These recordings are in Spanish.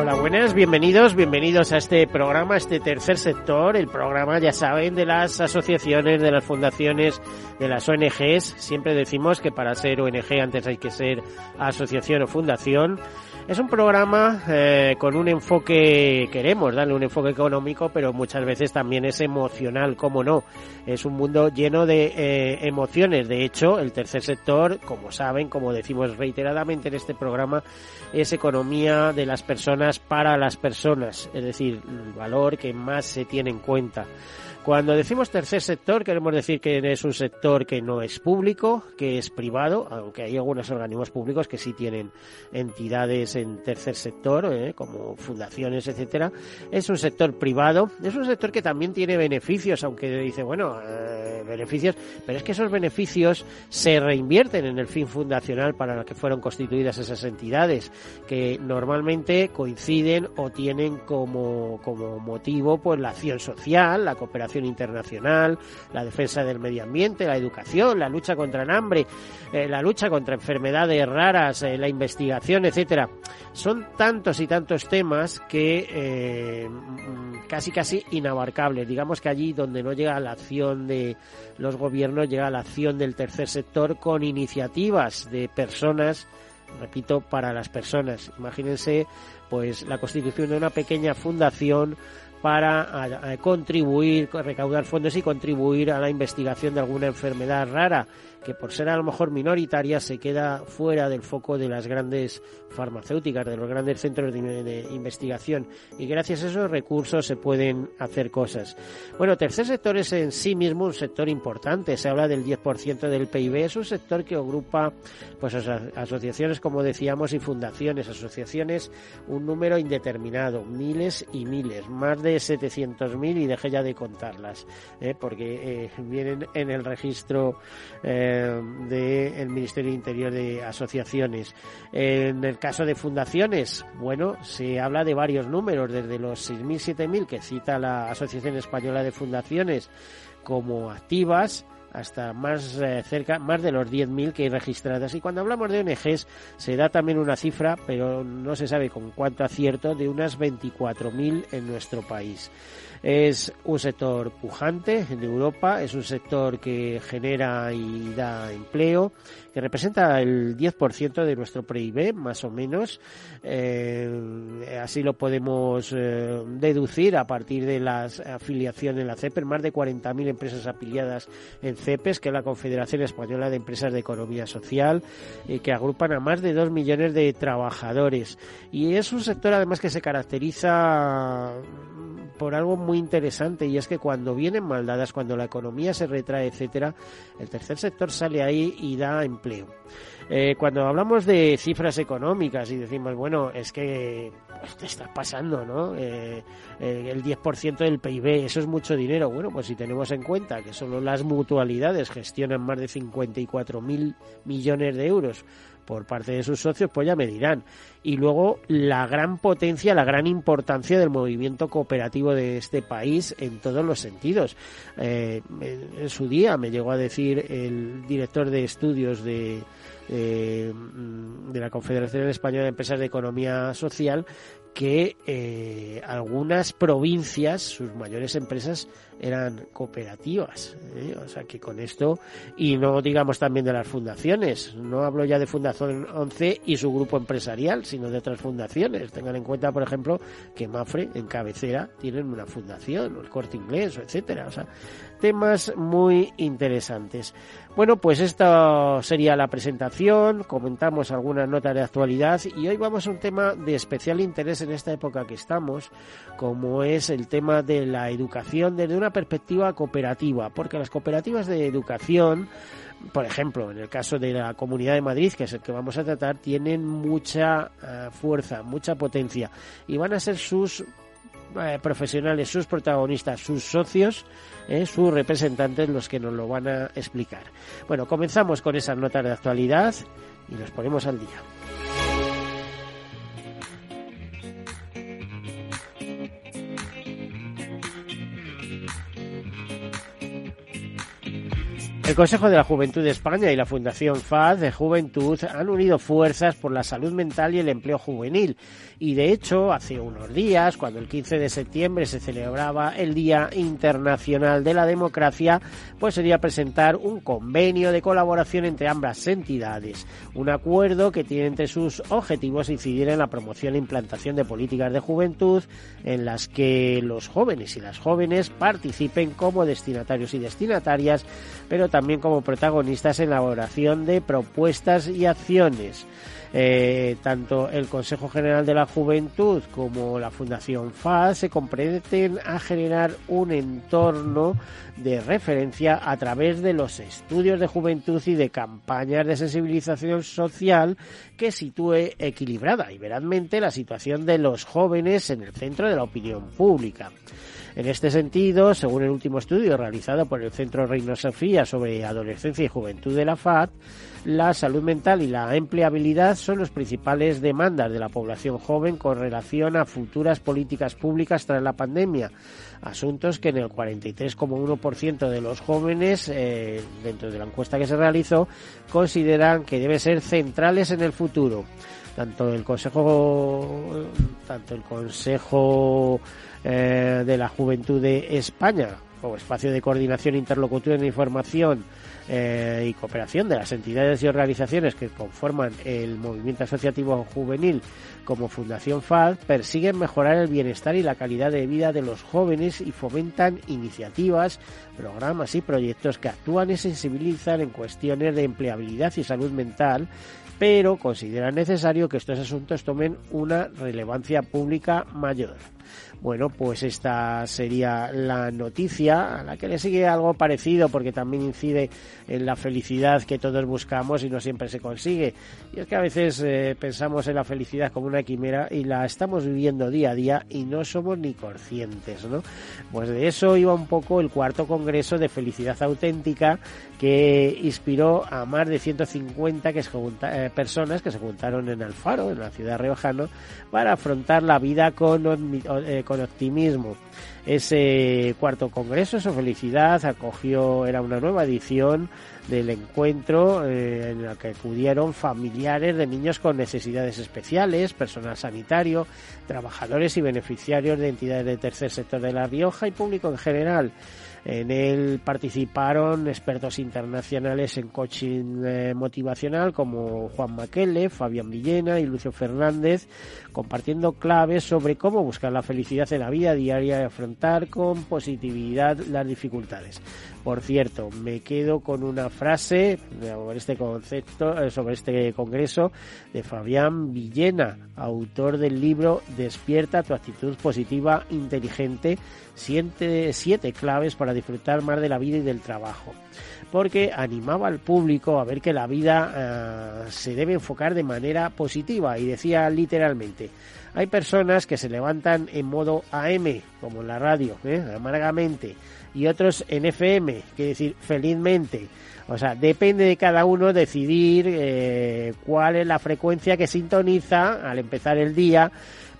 Hola, buenas, bienvenidos, bienvenidos a este programa, este tercer sector, el programa, ya saben, de las asociaciones, de las fundaciones, de las ONGs. Siempre decimos que para ser ONG antes hay que ser asociación o fundación. Es un programa eh, con un enfoque, queremos darle un enfoque económico, pero muchas veces también es emocional, ¿cómo no? Es un mundo lleno de eh, emociones. De hecho, el tercer sector, como saben, como decimos reiteradamente en este programa, es economía de las personas para las personas, es decir, el valor que más se tiene en cuenta. Cuando decimos tercer sector, queremos decir que es un sector que no es público, que es privado, aunque hay algunos organismos públicos que sí tienen entidades en tercer sector, ¿eh? como fundaciones, etcétera. Es un sector privado, es un sector que también tiene beneficios, aunque dice, bueno, eh, beneficios, pero es que esos beneficios se reinvierten en el fin fundacional para el que fueron constituidas esas entidades, que normalmente coinciden o tienen como, como motivo pues la acción social, la cooperación internacional, la defensa del medio ambiente, la educación, la lucha contra el hambre, eh, la lucha contra enfermedades raras, eh, la investigación, etcétera. Son tantos y tantos temas que eh, casi casi inabarcables. Digamos que allí donde no llega la acción de los gobiernos, llega la acción del tercer sector con iniciativas de personas repito, para las personas. Imagínense, pues, la constitución de una pequeña fundación para contribuir, recaudar fondos y contribuir a la investigación de alguna enfermedad rara que por ser a lo mejor minoritaria se queda fuera del foco de las grandes farmacéuticas, de los grandes centros de, investigación. Y gracias a esos recursos se pueden hacer cosas. Bueno, tercer sector es en sí mismo un sector importante, se habla del 10% del PIB, es un sector que agrupa pues asociaciones como decíamos y fundaciones, asociaciones un número indeterminado, miles y miles, más de 700.000 y dejé ya de contarlas, ¿eh? porque eh, vienen en el registro eh, del Ministerio de Interior de Asociaciones. En el caso de fundaciones, bueno, se habla de varios números, desde los 6.000, 7.000 que cita la Asociación Española de Fundaciones como activas, hasta más eh, cerca, más de los 10.000 que hay registradas. Y cuando hablamos de ONGs, se da también una cifra, pero no se sabe con cuánto acierto, de unas 24.000 en nuestro país. Es un sector pujante en Europa, es un sector que genera y da empleo, que representa el 10% de nuestro PIB, más o menos. Eh, así lo podemos eh, deducir a partir de la afiliación en la CEPES, más de 40.000 empresas afiliadas en CEPES, que es la Confederación Española de Empresas de Economía Social, y que agrupan a más de 2 millones de trabajadores. Y es un sector además que se caracteriza por algo muy interesante y es que cuando vienen maldadas, cuando la economía se retrae, etcétera, el tercer sector sale ahí y da empleo. Eh, cuando hablamos de cifras económicas y decimos, bueno, es que pues, te está pasando, ¿no? Eh, eh, el 10% del PIB, eso es mucho dinero. Bueno, pues si tenemos en cuenta que solo las mutualidades gestionan más de 54 mil millones de euros por parte de sus socios, pues ya me dirán. Y luego la gran potencia, la gran importancia del movimiento cooperativo de este país en todos los sentidos. Eh, en su día me llegó a decir el director de estudios de, eh, de la Confederación Española de Empresas de Economía Social que eh, algunas provincias, sus mayores empresas, eran cooperativas. ¿eh? O sea que con esto, y no digamos también de las fundaciones, no hablo ya de Fundación 11 y su grupo empresarial, sino de otras fundaciones. Tengan en cuenta, por ejemplo, que Mafre en cabecera tienen una fundación, o el corte inglés, etcétera. O sea, temas muy interesantes. Bueno, pues esta sería la presentación, comentamos algunas notas de actualidad y hoy vamos a un tema de especial interés en esta época que estamos, como es el tema de la educación desde una perspectiva cooperativa, porque las cooperativas de educación por ejemplo, en el caso de la Comunidad de Madrid, que es el que vamos a tratar, tienen mucha eh, fuerza, mucha potencia y van a ser sus eh, profesionales, sus protagonistas, sus socios, eh, sus representantes los que nos lo van a explicar. Bueno, comenzamos con esas notas de actualidad y nos ponemos al día. El Consejo de la Juventud de España y la Fundación FAD de Juventud han unido fuerzas por la salud mental y el empleo juvenil. Y de hecho, hace unos días, cuando el 15 de septiembre se celebraba el Día Internacional de la Democracia, pues sería presentar un convenio de colaboración entre ambas entidades. Un acuerdo que tiene entre sus objetivos incidir en la promoción e implantación de políticas de juventud en las que los jóvenes y las jóvenes participen como destinatarios y destinatarias, pero también como protagonistas en la elaboración de propuestas y acciones. Eh, tanto el Consejo General de la Juventud como la Fundación FAS se comprometen a generar un entorno de referencia a través de los estudios de juventud y de campañas de sensibilización social que sitúe equilibrada y verazmente la situación de los jóvenes en el centro de la opinión pública. En este sentido, según el último estudio realizado por el Centro Reino Sofía sobre adolescencia y juventud de la FAD, la salud mental y la empleabilidad son las principales demandas de la población joven con relación a futuras políticas públicas tras la pandemia, asuntos que en el 43,1% de los jóvenes, eh, dentro de la encuesta que se realizó, consideran que deben ser centrales en el futuro. Tanto el Consejo, tanto el Consejo eh, de la Juventud de España, como espacio de coordinación, interlocución información eh, y cooperación de las entidades y organizaciones que conforman el movimiento asociativo juvenil como Fundación FAD, persiguen mejorar el bienestar y la calidad de vida de los jóvenes y fomentan iniciativas, programas y proyectos que actúan y sensibilizan en cuestiones de empleabilidad y salud mental pero consideran necesario que estos asuntos tomen una relevancia pública mayor. Bueno, pues esta sería la noticia a la que le sigue algo parecido porque también incide en la felicidad que todos buscamos y no siempre se consigue. Y es que a veces eh, pensamos en la felicidad como una quimera y la estamos viviendo día a día y no somos ni conscientes, ¿no? Pues de eso iba un poco el cuarto congreso de felicidad auténtica que inspiró a más de 150 que eh, personas que se juntaron en Alfaro, en la ciudad riojana, para afrontar la vida con, eh, con optimismo. Ese cuarto congreso, su felicidad, acogió, era una nueva edición del encuentro eh, en el que acudieron familiares de niños con necesidades especiales, personal sanitario, trabajadores y beneficiarios de entidades del tercer sector de La Rioja y público en general. En él participaron expertos internacionales en coaching eh, motivacional como Juan Maquele, Fabián Villena y Lucio Fernández, compartiendo claves sobre cómo buscar la felicidad en la vida diaria y afrontar con positividad las dificultades. Por cierto, me quedo con una frase sobre este concepto, eh, sobre este congreso de Fabián Villena, autor del libro Despierta tu actitud positiva inteligente, siete, siete claves para disfrutar más de la vida y del trabajo. Porque animaba al público a ver que la vida eh, se debe enfocar de manera positiva y decía literalmente, hay personas que se levantan en modo AM, como en la radio, ¿eh? amargamente, y otros en FM, que decir felizmente. O sea, depende de cada uno decidir eh, cuál es la frecuencia que sintoniza al empezar el día,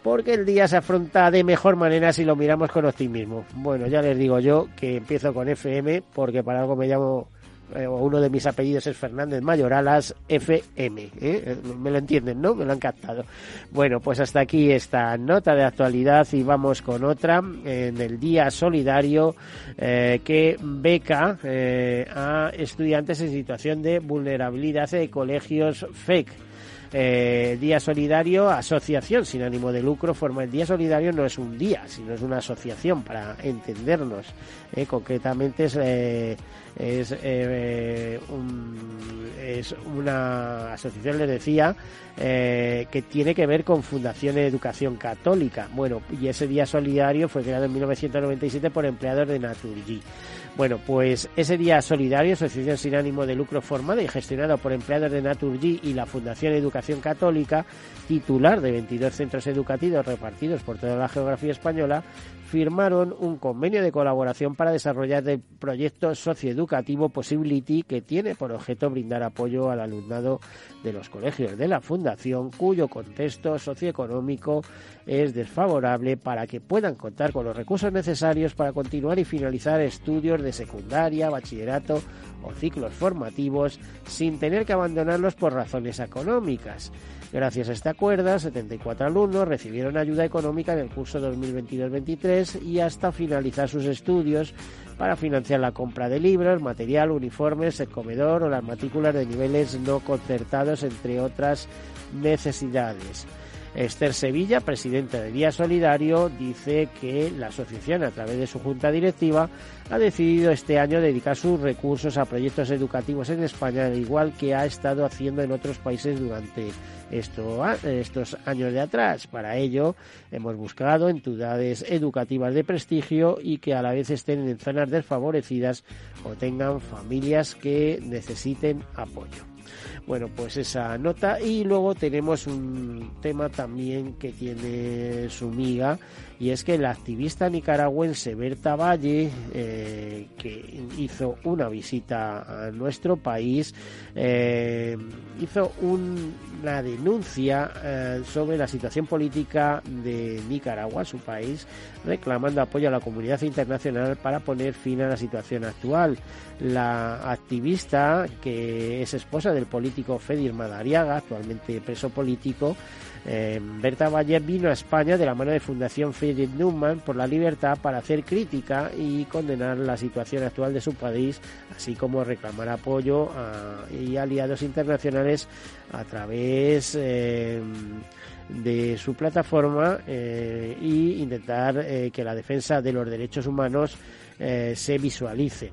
porque el día se afronta de mejor manera si lo miramos con optimismo. Bueno, ya les digo yo que empiezo con FM, porque para algo me llamo eh, uno de mis apellidos es Fernández Mayoralas, FM. ¿eh? Eh, me lo entienden, ¿no? Me lo han captado. Bueno, pues hasta aquí esta nota de actualidad y vamos con otra en el Día Solidario que beca a estudiantes en situación de vulnerabilidad de colegios FEC. Eh, Día Solidario, asociación sin ánimo de lucro, forma el Día Solidario no es un día, sino es una asociación para entendernos. Eh, concretamente es, eh, es, es una asociación, les decía, que tiene que ver con Fundación de Educación Católica. Bueno, y ese Día Solidario fue creado en 1997 por empleados de Naturgy. Bueno, pues ese día solidario, asociación sin ánimo de lucro formada y gestionada por empleados de Naturgy y la Fundación Educación Católica, titular de 22 centros educativos repartidos por toda la geografía española, firmaron un convenio de colaboración para desarrollar el proyecto socioeducativo Possibility que tiene por objeto brindar apoyo al alumnado de los colegios de la Fundación cuyo contexto socioeconómico es desfavorable para que puedan contar con los recursos necesarios para continuar y finalizar estudios de secundaria, bachillerato o ciclos formativos sin tener que abandonarlos por razones económicas. Gracias a este acuerdo, 74 alumnos recibieron ayuda económica en el curso 2022-23 y hasta finalizar sus estudios para financiar la compra de libros, material, uniformes, el comedor o las matrículas de niveles no concertados, entre otras necesidades. Esther Sevilla, presidenta de Día Solidario, dice que la asociación, a través de su junta directiva, ha decidido este año dedicar sus recursos a proyectos educativos en España, al igual que ha estado haciendo en otros países durante estos años de atrás. Para ello, hemos buscado entidades educativas de prestigio y que a la vez estén en zonas desfavorecidas o tengan familias que necesiten apoyo. Bueno, pues esa nota y luego tenemos un tema también que tiene su miga y es que la activista nicaragüense Berta Valle, eh, que hizo una visita a nuestro país, eh, hizo una denuncia eh, sobre la situación política de Nicaragua, su país, reclamando apoyo a la comunidad internacional para poner fin a la situación actual. La activista, que es esposa del político Fedir Madariaga, actualmente preso político, eh, Berta Valle vino a España de la mano de Fundación Friedrich Neumann por la libertad para hacer crítica y condenar la situación actual de su país, así como reclamar apoyo y aliados internacionales a través eh, de su plataforma e intentar que la defensa de los derechos humanos se visualice.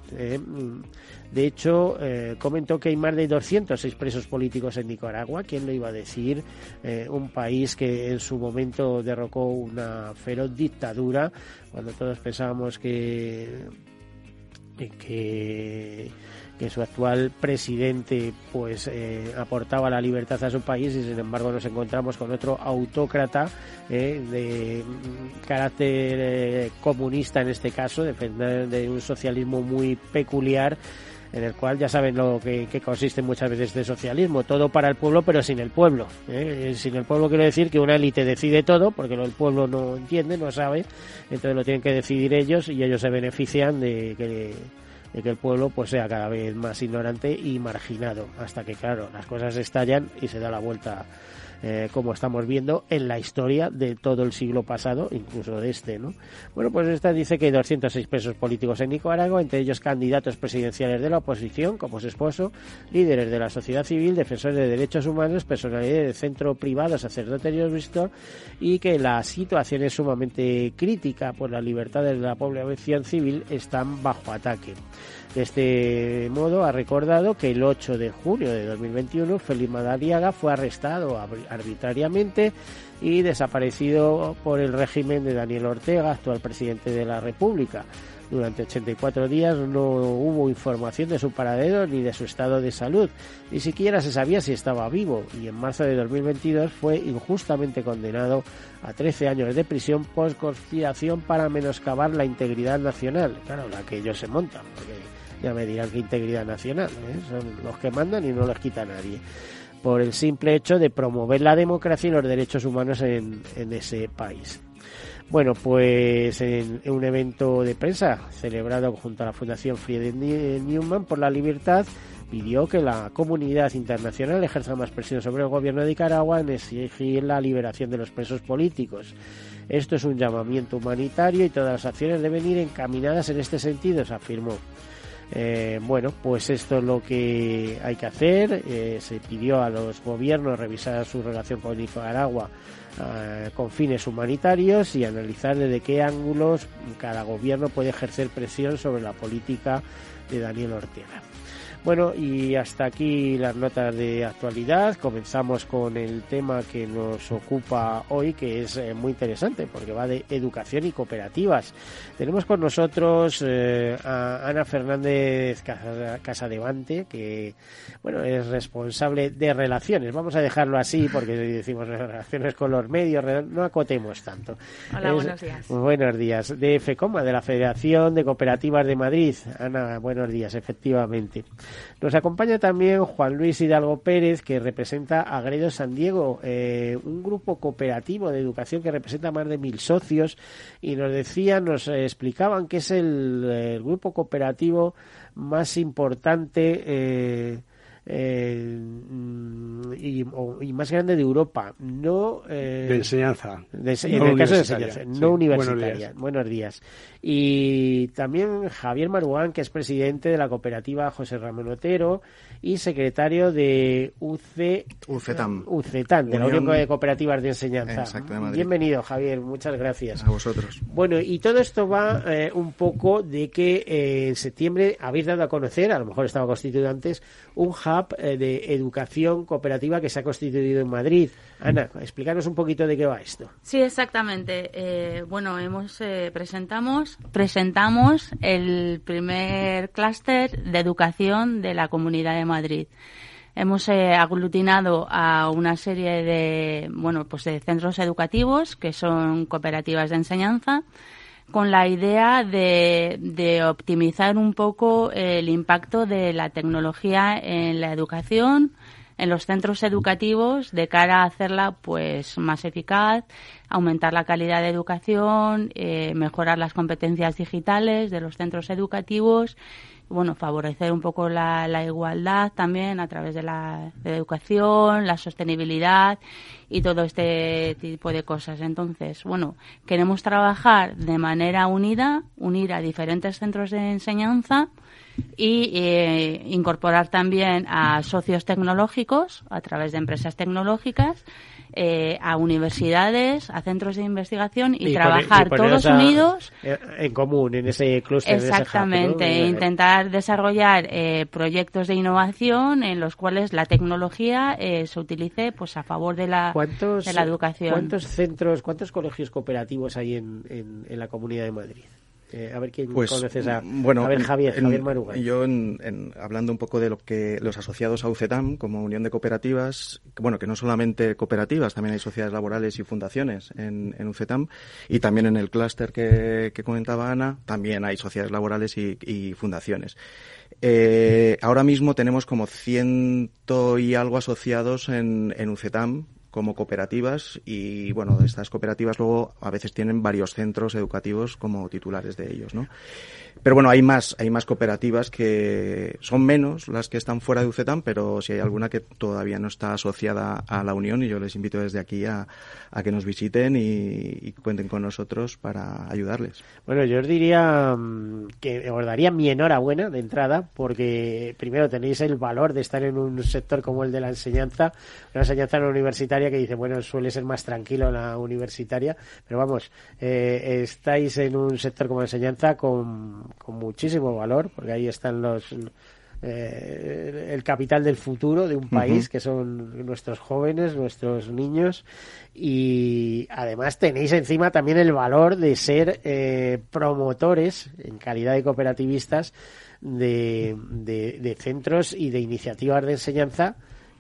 De hecho, eh, comentó que hay más de 206 presos políticos en Nicaragua. ¿Quién lo iba a decir? Eh, un país que en su momento derrocó una feroz dictadura, cuando todos pensábamos que, que su actual presidente pues eh, aportaba la libertad a su país y sin embargo nos encontramos con otro autócrata de carácter comunista en este caso, defender de un socialismo muy peculiar en el cual ya saben lo que, consiste muchas veces de socialismo, todo para el pueblo pero sin el pueblo. ¿eh? Sin el pueblo quiero decir que una élite decide todo, porque el pueblo no entiende, no sabe, entonces lo tienen que decidir ellos y ellos se benefician de que, de que el pueblo pues sea cada vez más ignorante y marginado, hasta que claro, las cosas estallan y se da la vuelta eh, como estamos viendo en la historia de todo el siglo pasado, incluso de este, ¿no? Bueno, pues esta dice que hay 206 presos políticos en Nicaragua, entre ellos candidatos presidenciales de la oposición, como su esposo, líderes de la sociedad civil, defensores de derechos humanos, personalidades del centro privado, sacerdotes y visto, y que la situación es sumamente crítica por las libertades de la población civil están bajo ataque. De este modo, ha recordado que el 8 de junio de 2021 Felipe Madariaga fue arrestado arbitrariamente y desaparecido por el régimen de Daniel Ortega, actual presidente de la República. Durante 84 días no hubo información de su paradero ni de su estado de salud, ni siquiera se sabía si estaba vivo. Y en marzo de 2022 fue injustamente condenado a 13 años de prisión por conspiración para menoscabar la integridad nacional, claro, la que ellos se montan, porque ya me dirán que integridad nacional, ¿eh? son los que mandan y no los quita nadie, por el simple hecho de promover la democracia y los derechos humanos en, ese país. Bueno, pues en, un evento de prensa celebrado junto a la Fundación Friedrich Newman por la Libertad, pidió que la comunidad internacional ejerza más presión sobre el gobierno de Nicaragua en exigir la liberación de los presos políticos. Esto es un llamamiento humanitario y todas las acciones deben ir encaminadas en este sentido, se afirmó. Eh, bueno, pues esto es lo que hay que hacer. Eh, se pidió a los gobiernos revisar su relación con Nicaragua eh, con fines humanitarios y analizar desde qué ángulos cada gobierno puede ejercer presión sobre la política de Daniel Ortega. Bueno, y hasta aquí las notas de actualidad. Comenzamos con el tema que nos ocupa hoy, que es eh, muy interesante porque va de educación y cooperativas. Tenemos con nosotros eh, a Ana Fernández Casadevante, que bueno, es responsable de relaciones. Vamos a dejarlo así porque decimos relaciones con los medios, no acotemos tanto. Hola, buenos días. Buenos días. De FECOMA, de la Federación de Cooperativas de Madrid. Ana, buenos días, efectivamente. Nos acompaña también Juan Luis Hidalgo Pérez, que representa a Gredo San Diego, eh, un grupo cooperativo de educación que representa más de mil socios, y nos decían, nos explicaban que es el, grupo cooperativo más importante eh, eh, y, más grande de Europa, no eh, de enseñanza, en el caso de enseñanza, no universitaria. Buenos días. Y también Javier Maruán, que es presidente de la cooperativa José Ramón Otero y secretario de UC, UCETAM, UCETAM de la Unión de Cooperativas de Enseñanza. Bienvenido, Javier, muchas gracias. A vosotros. Bueno, y todo esto va eh, un poco de que en septiembre habéis dado a conocer, a lo mejor estaba constituido antes, un hub eh, de educación cooperativa que se ha constituido en Madrid. Ana, explícanos un poquito de qué va esto. Sí, exactamente. Eh, bueno, hemos eh, presentamos presentamos el primer clúster de educación de la Comunidad de Madrid. Hemos aglutinado a una serie de bueno, pues de centros educativos que son cooperativas de enseñanza con la idea de, optimizar un poco el impacto de la tecnología en la educación, en los centros educativos de cara a hacerla pues más eficaz, aumentar la calidad de educación, eh, mejorar las competencias digitales de los centros educativos bueno, favorecer un poco la, igualdad también a través de la, educación, la sostenibilidad y todo este tipo de cosas. Entonces, bueno, queremos trabajar de manera unida, unir a diferentes centros de enseñanza y eh, incorporar también a socios tecnológicos a través de empresas tecnológicas eh, a universidades, a centros de investigación y, trabajar todos unidos. En común, en ese clúster. Exactamente, intentar desarrollar eh, proyectos de innovación en los cuales la tecnología eh, se utilice pues a favor de la, de la educación. ¿Cuántos centros, cuántos colegios cooperativos hay en, en la Comunidad de Madrid? Eh, a ver quién pues, conoces a, bueno, a ver, Javier, Javier Yo, en, hablando un poco de lo que los asociados a UCETAM, como Unión de Cooperativas, bueno, que no solamente cooperativas, también hay sociedades laborales y fundaciones en, en UCETAM, y también en el clúster que, comentaba Ana, también hay sociedades laborales y, fundaciones. Eh, ahora mismo tenemos como ciento y algo asociados en, en UCETAM, como cooperativas y bueno, estas cooperativas luego a veces tienen varios centros educativos como titulares de ellos, ¿no? Pero bueno, hay más, hay más cooperativas que son menos las que están fuera de UCETAM, pero si hay alguna que todavía no está asociada a la Unión y yo les invito desde aquí a, que nos visiten y, cuenten con nosotros para ayudarles. Bueno, yo os diría mm, que os daría mi enhorabuena de entrada porque primero tenéis el valor de estar en un sector como el de la enseñanza, una enseñanza no universitaria que dice, bueno, suele ser más tranquilo la universitaria, pero vamos, eh, estáis en un sector como la enseñanza con con muchísimo valor, porque ahí están los eh, el capital del futuro de un país, que son nuestros jóvenes, nuestros niños, y además tenéis encima también el valor de ser eh, promotores en calidad de cooperativistas de, de, centros y de iniciativas de enseñanza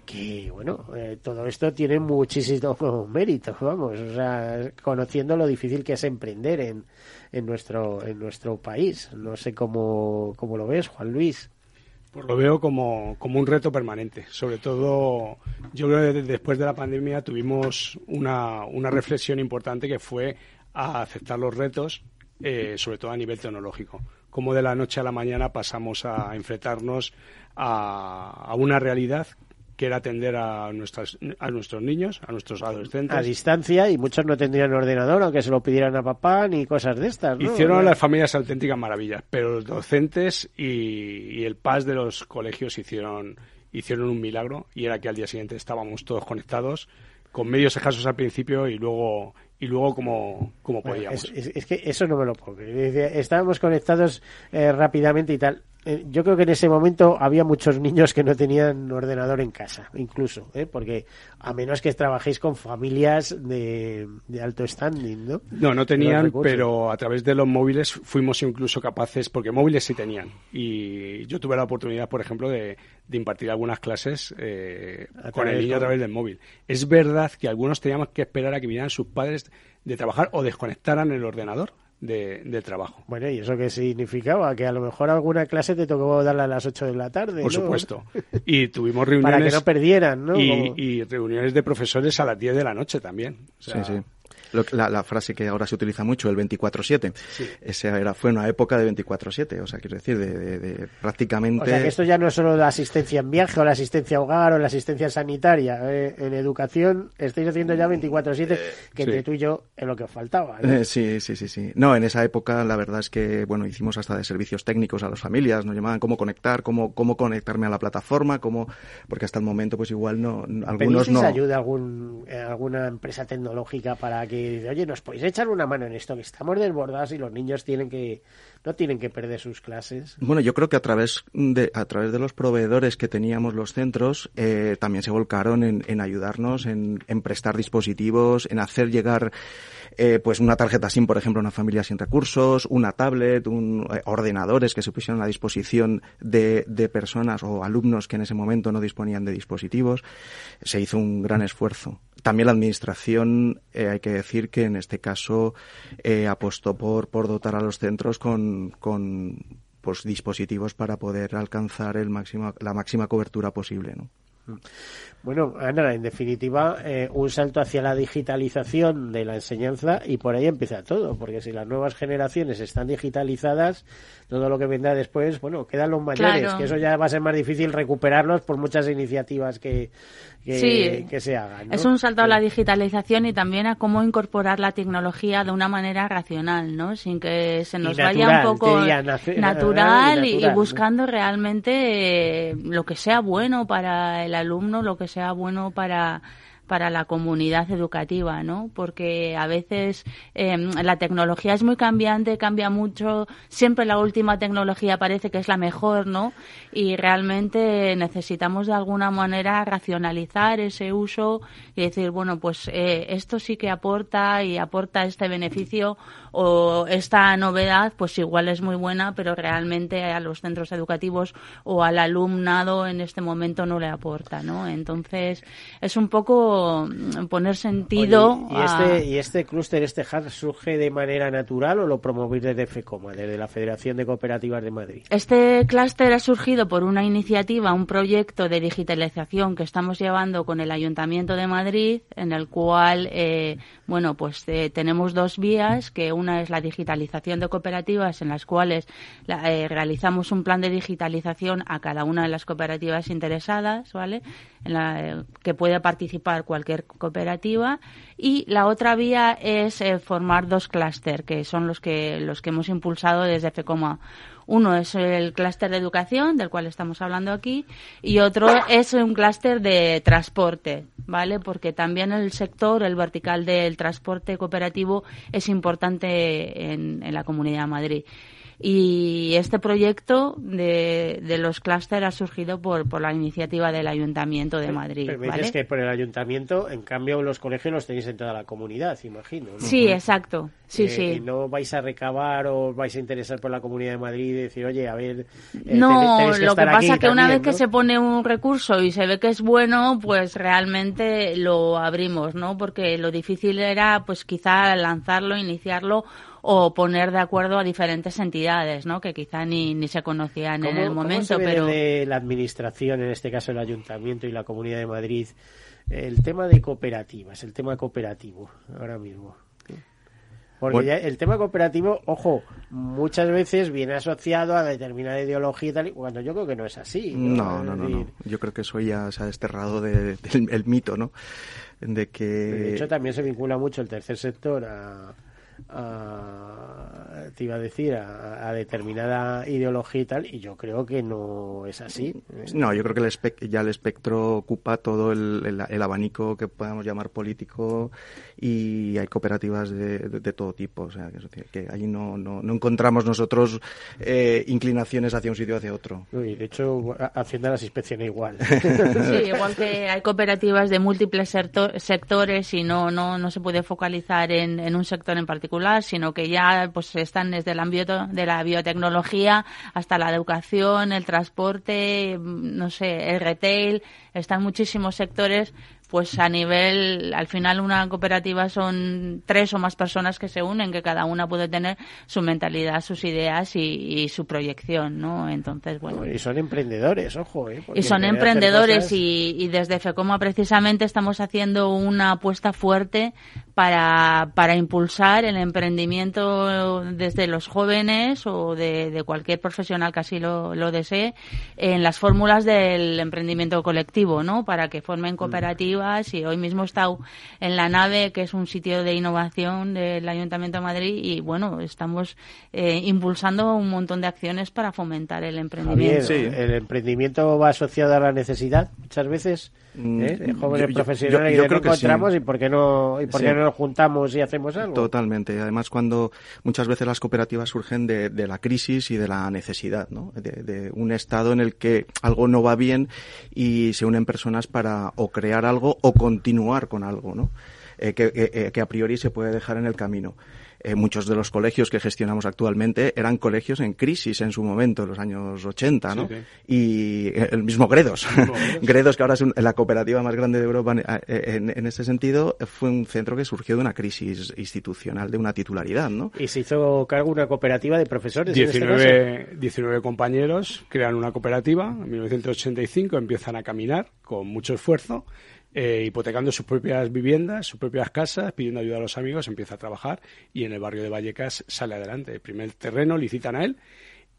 que bueno, eh, todo esto tiene muchísimo mérito, vamos, o sea, conociendo lo difícil que es emprender en, en nuestro, en nuestro país. No sé cómo, cómo lo ves, Juan Luis. Pues lo veo como, como, un reto permanente. Sobre todo, yo creo que después de la pandemia tuvimos una, una reflexión importante que fue a aceptar los retos, eh, sobre todo a nivel tecnológico. Como de la noche a la mañana pasamos a enfrentarnos a, a una realidad que era atender a, nuestras, a nuestros niños, a nuestros adolescentes. A distancia y muchos no tendrían ordenador, aunque se lo pidieran a papá ni cosas de estas. ¿no? Hicieron a las familias auténticas maravillas, pero los docentes y, y el PAS de los colegios hicieron, hicieron un milagro y era que al día siguiente estábamos todos conectados con medios escasos al principio y luego y luego como, como podíamos. Es, es, es, que eso no me lo puedo creer. Estábamos conectados eh, rápidamente y tal. Eh, yo creo que en ese momento había muchos niños que no tenían ordenador en casa, incluso, ¿eh? porque a menos que trabajéis con familias de, de alto standing, ¿no? No, no tenían, pero a través de los móviles fuimos incluso capaces, porque móviles sí tenían. Y yo tuve la oportunidad, por ejemplo, de, de impartir algunas clases eh, con el niño a través del móvil. Es verdad que algunos teníamos que esperar a que vinieran sus padres de trabajar o desconectaran el ordenador de, de, trabajo. Bueno, ¿y eso qué significaba? Que a lo mejor alguna clase te tocó darla a las 8 de la tarde. Por ¿no? supuesto. Y tuvimos reuniones. Para que no perdieran, ¿no? Y, reuniones de profesores a las 10 de la noche también. O sea, sí, sí. Lo, la, la, frase que ahora se utiliza mucho, el 24-7. Sí. Esa era, fue una época de 24-7, o sea, quiero decir, de, de, de, prácticamente... O sea, que esto ya no es solo la asistencia en viaje o la asistencia a hogar o la asistencia sanitaria. Eh, en educación estáis haciendo ya 24-7, eh, que entre sí. tú y yo es lo que os faltaba. ¿no? Eh, sí, sí, sí, sí. No, en esa época la verdad es que, bueno, hicimos hasta de servicios técnicos a las familias, nos llamaban cómo conectar, cómo, cómo conectarme a la plataforma, cómo... Porque hasta el momento, pues igual no... Algunos no... ayuda algún, eh, alguna empresa tecnológica para que, oye, nos podéis echar una mano en esto, que estamos desbordados y los niños tienen que no tienen que perder sus clases. Bueno, yo creo que a través de a través de los proveedores que teníamos los centros eh, también se volcaron en, en ayudarnos, en, en, prestar dispositivos, en hacer llegar eh, pues una tarjeta SIM, por ejemplo, a una familia sin recursos, una tablet, un, eh, ordenadores que se pusieron a disposición de, de personas o alumnos que en ese momento no disponían de dispositivos. Se hizo un gran esfuerzo también la administración, eh, hay que decir que en este caso eh, apostó por, por dotar a los centros con, con pues, dispositivos para poder alcanzar el máximo, la máxima cobertura posible. ¿no? Bueno, Ana, en definitiva, eh, un salto hacia la digitalización de la enseñanza y por ahí empieza todo, porque si las nuevas generaciones están digitalizadas, todo lo que vendrá después, bueno, quedan los mayores, claro. que eso ya va a ser más difícil recuperarlos por muchas iniciativas que, que, sí, que se hagan. ¿no? Es un salto a la digitalización y también a cómo incorporar la tecnología de una manera racional, ¿no? Sin que se nos natural, vaya un poco natural, natural y, natural, y, buscando ¿no? realmente eh, lo que sea bueno para el alumno, lo que sea bueno para para la comunidad educativa, ¿no? Porque a veces eh, la tecnología es muy cambiante, cambia mucho, siempre la última tecnología parece que es la mejor, ¿no? Y realmente necesitamos de alguna manera racionalizar ese uso y decir, bueno, pues eh, esto sí que aporta y aporta este beneficio o esta novedad, pues igual es muy buena, pero realmente a los centros educativos o al alumnado en este momento no le aporta, ¿no? Entonces es un poco poner sentido. Oye, ¿y, este. ¿Y este clúster, este hub, surge de manera natural o lo promovís desde FECOMA, desde la Federación de Cooperativas de Madrid? Este clúster ha surgido por una iniciativa, un proyecto de digitalización que estamos llevando con el Ayuntamiento de Madrid, en el cual, eh, bueno, pues eh, tenemos dos vías, que una es la digitalización de cooperativas, en las cuales la, eh, realizamos un plan de digitalización a cada una de las cooperativas interesadas, ¿vale? En la, que puede participar cualquier cooperativa y la otra vía es eh, formar dos clúster que son los que los que hemos impulsado desde FECOMA. Uno es el clúster de educación del cual estamos hablando aquí y otro es un clúster de transporte, ¿vale? Porque también el sector, el vertical del transporte cooperativo es importante en, en la Comunidad de Madrid. Y este proyecto de, de los clústeres ha surgido por, por la iniciativa del Ayuntamiento de Madrid. Pero me ¿vale? dices que por el Ayuntamiento, en cambio, los colegios los tenéis en toda la comunidad, imagino. ¿no? Sí, exacto. Sí, eh, sí. Y no vais a recabar o vais a interesar por la Comunidad de Madrid y decir, oye, a ver. Eh, no, tenéis que lo que pasa es que una vez ¿no? que se pone un recurso y se ve que es bueno, pues realmente lo abrimos, ¿no? Porque lo difícil era, pues quizá lanzarlo, iniciarlo o poner de acuerdo a diferentes entidades, ¿no? Que quizá ni, ni se conocían en el momento, ¿cómo se ve pero de la administración, en este caso el ayuntamiento y la Comunidad de Madrid, el tema de cooperativas, el tema cooperativo, ahora mismo. Porque ya el tema cooperativo, ojo, muchas veces viene asociado a determinada ideología y tal, cuando yo creo que no es así. No, no, no, no. Yo creo que eso ya se ha desterrado del el mito, ¿no? De que... De hecho, también se vincula mucho el tercer sector a a, te iba a decir, a, determinada ideología y tal, y yo creo que no es así. No, yo creo que ya el espectro ocupa todo el, el, abanico que podamos llamar político y hay cooperativas de, de, todo tipo, o sea, que, que ahí no, no, no, encontramos nosotros eh, inclinaciones hacia un sitio o hacia otro. Uy, de hecho, Hacienda las inspecciona igual. Sí, igual que hay cooperativas de múltiples sectores y no, no, no se puede focalizar en, en un sector en particular sino que ya pues están desde el ámbito de la biotecnología hasta la educación, el transporte, no sé, el retail, están muchísimos sectores pues a nivel, al final una cooperativa son tres o más personas que se unen, que cada una puede tener su mentalidad, sus ideas y, su proyección, ¿no? Entonces, bueno. Y son emprendedores, ojo, ¿eh? Y son emprendedores y, y, desde FECOMA precisamente estamos haciendo una apuesta fuerte para, para impulsar el emprendimiento desde los jóvenes o de, de cualquier profesional que así lo, lo desee en las fórmulas del emprendimiento colectivo, ¿no? Para que formen mm. Y hoy mismo he estado en la nave, que es un sitio de innovación del Ayuntamiento de Madrid y bueno, estamos eh, impulsando un montón de acciones para fomentar el emprendimiento. El emprendimiento va asociado a la necesidad muchas veces. ¿Eh? jóvenes profesionales yo, creo que encontramos y por qué no y por qué no nos juntamos y hacemos algo totalmente además cuando muchas veces las cooperativas surgen de, de la crisis y de la necesidad ¿no? de, de, un estado en el que algo no va bien y se unen personas para o crear algo o continuar con algo ¿no? Eh, que, eh, que a priori se puede dejar en el camino eh, muchos de los colegios que gestionamos actualmente eran colegios en crisis en su momento, en los años 80, ¿no? Y eh, el mismo Gredos. Gredos, que ahora es la cooperativa más grande de Europa eh, en, en, ese sentido, fue un centro que surgió de una crisis institucional, de una titularidad, ¿no? Y se hizo cargo una cooperativa de profesores. 19, este 19 compañeros crean una cooperativa en 1985, empiezan a caminar con mucho esfuerzo eh, hipotecando sus propias viviendas, sus propias casas, pidiendo ayuda a los amigos, empieza a trabajar y en el barrio de Vallecas sale adelante. El primer terreno licitan a él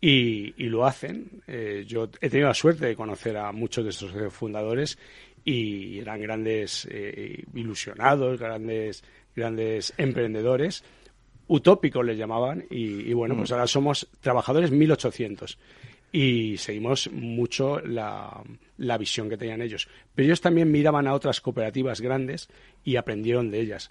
y, lo hacen. Eh, yo he tenido la suerte de conocer a muchos de esos fundadores y eran grandes eh, ilusionados, grandes, grandes emprendedores utópicos les llamaban y, bueno, pues mm. ahora somos trabajadores 1800 y seguimos mucho la, la, visión que tenían ellos. Pero ellos también miraban a otras cooperativas grandes y aprendieron de ellas.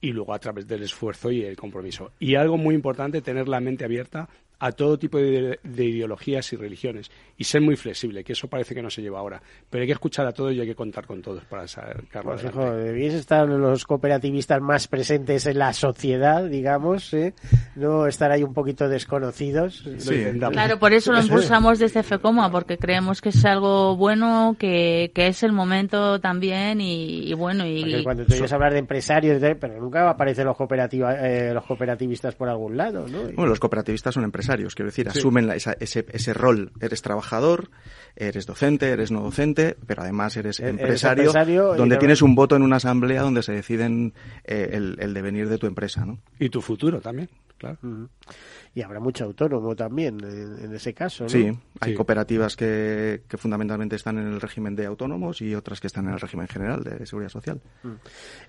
Y luego a través del esfuerzo y el compromiso. Y algo muy importante, tener la mente abierta a todo tipo de, ideologías y religiones y ser muy flexible, que eso parece que no se lleva ahora. Pero hay que escuchar a todos y hay que contar con todos para saber Pues, debéis estar los cooperativistas más presentes en la sociedad, digamos, ¿eh? no estar ahí un poquito desconocidos. claro, por eso lo impulsamos desde FECOMA, porque creemos que es algo bueno, que, que es el momento también y, bueno. y cuando tú oyes hablar de empresarios, pero nunca aparecen los, cooperativa, eh, los cooperativistas por algún lado, ¿no? Bueno, los cooperativistas son empresarios quiero decir, asumen ese, ese rol. Eres trabajador, eres docente, eres no docente, pero además eres, e-, empresario, donde tienes un voto en una asamblea donde se deciden eh, el, devenir de tu empresa, ¿no? Y tu futuro también, claro. Y habrá mucho autónomo también en, ese caso, ¿no? Sí, hay cooperativas que, que, fundamentalmente están en el régimen de autónomos y otras que están en el régimen general de seguridad social.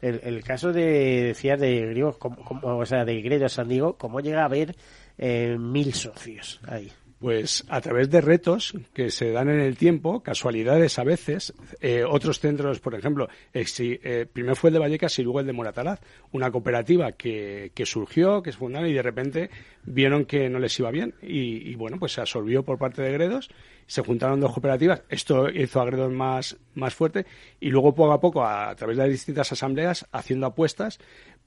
El, el caso de, decías, de griegos, o sea, de Gredo San Diego, ¿cómo llega a haber eh, mil socios ahí. Pues a través de retos que se dan en el tiempo, casualidades a veces, eh, otros centros, por ejemplo, eh, primero fue el de Vallecas y luego el de Moratalaz, una cooperativa que, que surgió, que se fundaron y de repente vieron que no les iba bien y, y, bueno, pues se absorbió por parte de Gredos, se juntaron dos cooperativas, esto hizo a Gredos más, más fuerte y luego poco a poco, a, a través de las distintas asambleas, haciendo apuestas,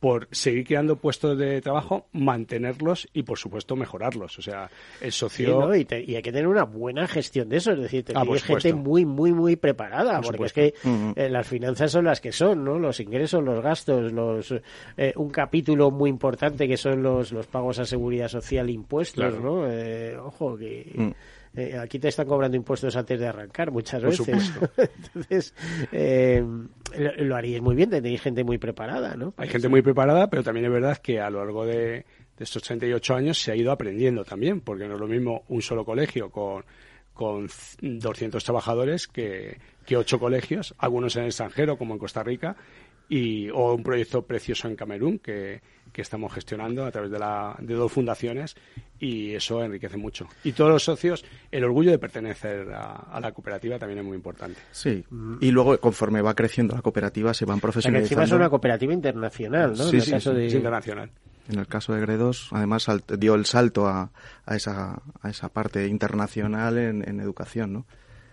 por seguir creando puestos de trabajo, mantenerlos y, por supuesto, mejorarlos. O sea, el socio... y, hay que tener una buena gestión de eso, es decir, tener ah, gente muy, muy, muy preparada, porque es que eh, las finanzas son las que son, ¿no? Los ingresos, los gastos, los eh, un capítulo muy importante que son los, los pagos a seguridad social, impuestos, ¿no? Eh, ojo, que... Mm eh, aquí te están cobrando impuestos antes de arrancar muchas Por veces. supuesto. Entonces, eh, lo, lo haríais muy bien, tenéis gente muy preparada, ¿no? Hay gente muy preparada, pero también es verdad que a lo largo de, de estos 38 años se ha ido aprendiendo también, porque no es lo mismo un solo colegio con, con 200 trabajadores que, que ocho colegios, algunos en el extranjero, como en Costa Rica, y, o un proyecto precioso en Camerún que, que estamos gestionando a través de, la, de dos fundaciones y eso enriquece mucho. Y todos los socios, el orgullo de pertenecer a, a la cooperativa también es muy importante. Sí, y luego conforme va creciendo la cooperativa se van profesionalizando. encima es una cooperativa internacional, ¿no? Sí, en el sí, caso sí, de... Es internacional. En el caso de Gredos, además dio el salto a, a, esa, a esa parte internacional en, en educación, ¿no?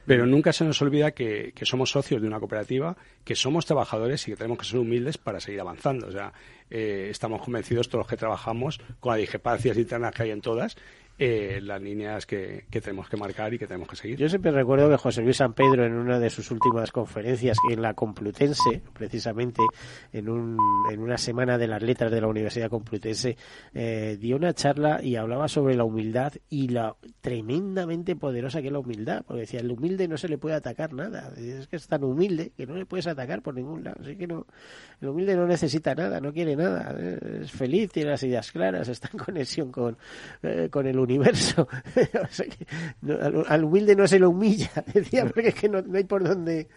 Pero nunca se nos olvida que, que somos socios de una cooperativa, que somos trabajadores y que tenemos que ser humildes para seguir avanzando. O sea, eh, estamos convencidos todos los que trabajamos con las discrepancias internas que hay en todas, eh, las líneas que, que tenemos que marcar y que tenemos que seguir. Yo siempre recuerdo que José Luis San Pedro en una de sus últimas conferencias en la Complutense, precisamente en, un, en una semana de las letras de la Universidad Complutense, eh, dio una charla y hablaba sobre la humildad y la tremendamente poderosa que es la humildad, porque decía, el humilde no se le puede atacar nada, es que es tan humilde que no le puedes atacar por ningún lado, así que no, el humilde no necesita nada, no quiere nada, es feliz, tiene las ideas claras, está en conexión con, eh, con el universo. O sea que no, al, al humilde no se lo humilla, decía, porque es que no, no hay por dónde.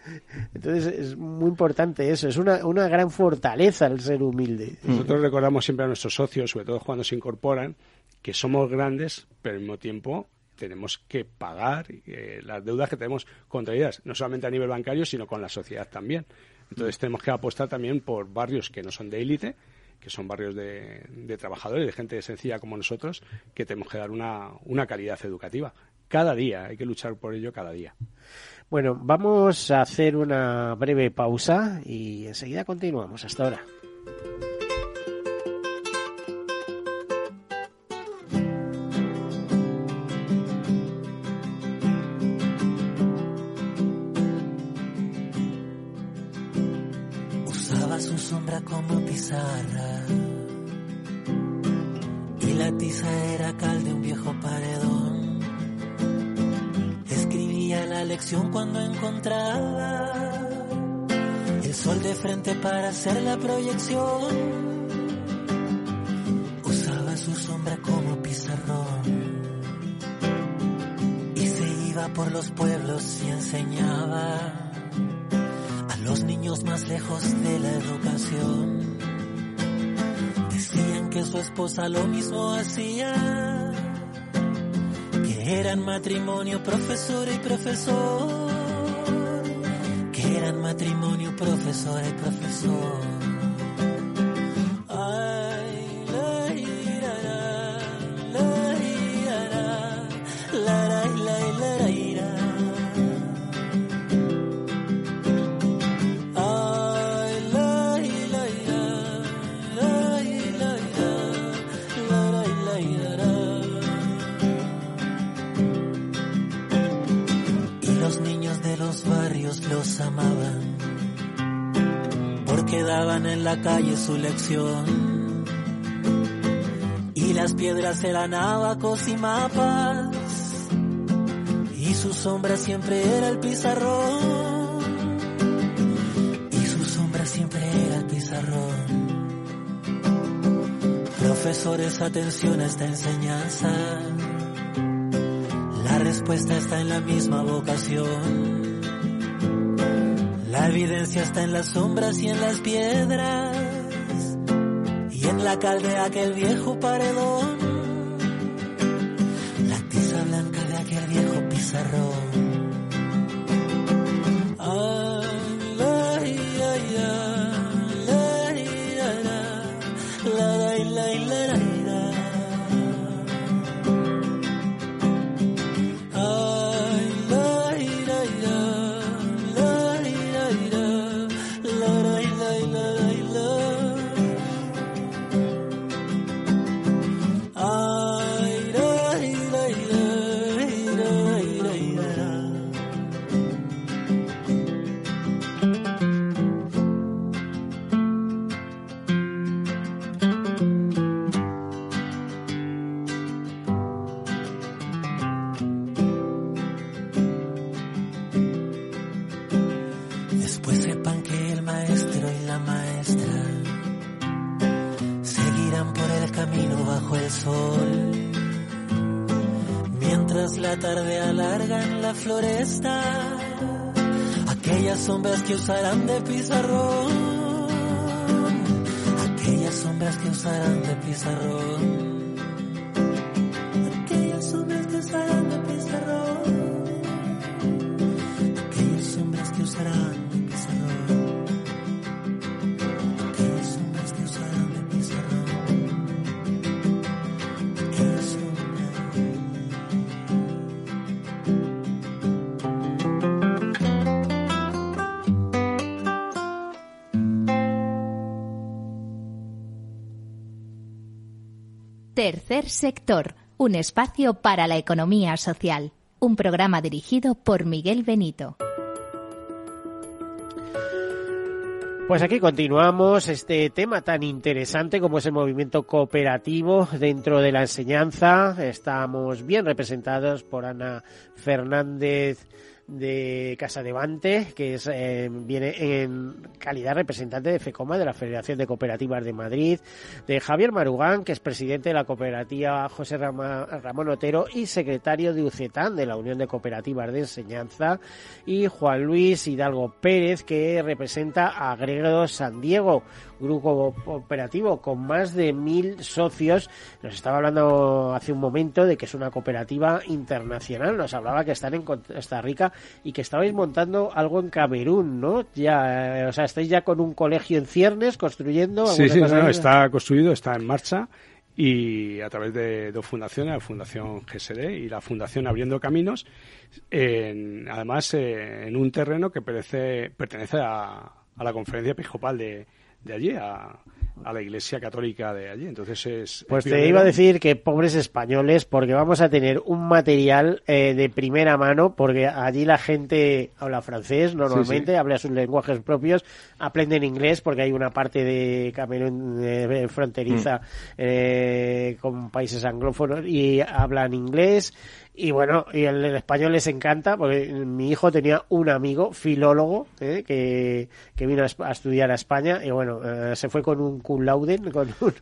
Entonces es muy importante eso, es una, una gran fortaleza el ser humilde. Nosotros recordamos siempre a nuestros socios, sobre todo cuando se incorporan, que somos grandes, pero al mismo tiempo tenemos que pagar eh, las deudas que tenemos contraídas, no solamente a nivel bancario, sino con la sociedad también. Entonces tenemos que apostar también por barrios que no son de élite, que son barrios de, trabajadores, de gente sencilla como nosotros, que tenemos que dar una, una calidad educativa. Cada día, hay que luchar por ello cada día. Bueno, vamos a hacer una breve pausa y enseguida continuamos. Hasta ahora. Lección cuando encontraba el sol de frente para hacer la proyección. Usaba su sombra como pizarrón y se iba por los pueblos y enseñaba a los niños más lejos de la educación. Decían que su esposa lo mismo hacía, eran matrimonio profesor y profesor, que eran matrimonio profesor y profesor. Los amaban porque daban en la calle su lección. Y las piedras eran abacos y mapas y su sombra siempre era el pizarrón y su sombra siempre era el pizarrón. Profesores, atención a esta enseñanza. La respuesta está en la misma vocación. La evidencia está en las sombras y en las piedras. Y en la cal de aquel viejo paredón. La tiza blanca de aquel viejo pizarrón. Floresta, aquellas sombras que usarán de pizarrón, aquellas sombras que usarán de pizarrón, sector, un espacio para la economía social. Un programa dirigido por Miguel Benito. Pues aquí continuamos este tema tan interesante como es el movimiento cooperativo dentro de la enseñanza. Estamos bien representados por Ana Fernández de Casa Devante, que es, eh, viene en calidad representante de FECOMA, de la Federación de Cooperativas de Madrid, de Javier Marugán, que es presidente de la cooperativa José Ramón Otero y secretario de UCETAN, de la Unión de Cooperativas de Enseñanza, y Juan Luis Hidalgo Pérez, que representa a Gregorio San Diego, grupo cooperativo con más de mil socios. Nos estaba hablando hace un momento de que es una cooperativa internacional. Nos hablaba que están en Costa Rica y que estabais montando algo en Camerún, ¿no? Ya, eh, o sea, estáis ya con un colegio en ciernes construyendo. Sí, sí, cosa no, de- está construido, está en marcha y a través de dos fundaciones, la Fundación GSD y la Fundación Abriendo Caminos, en- además eh, en un terreno que pertenece, pertenece a, a la conferencia episcopal de, de allí, a, a la Iglesia Católica de allí. Entonces es. Pues te iba a decir que pobres españoles, porque vamos a tener un material eh, de primera mano, porque allí la gente habla francés normalmente, Sí, sí. habla sus lenguajes propios, aprenden inglés, porque hay una parte de Camerún eh, fronteriza eh, con países anglófonos y hablan inglés. Y bueno, y el, español les encanta, porque mi hijo tenía un amigo, filólogo, eh, que, que vino a estudiar a España, y bueno, eh, se fue con un cum laude, con un,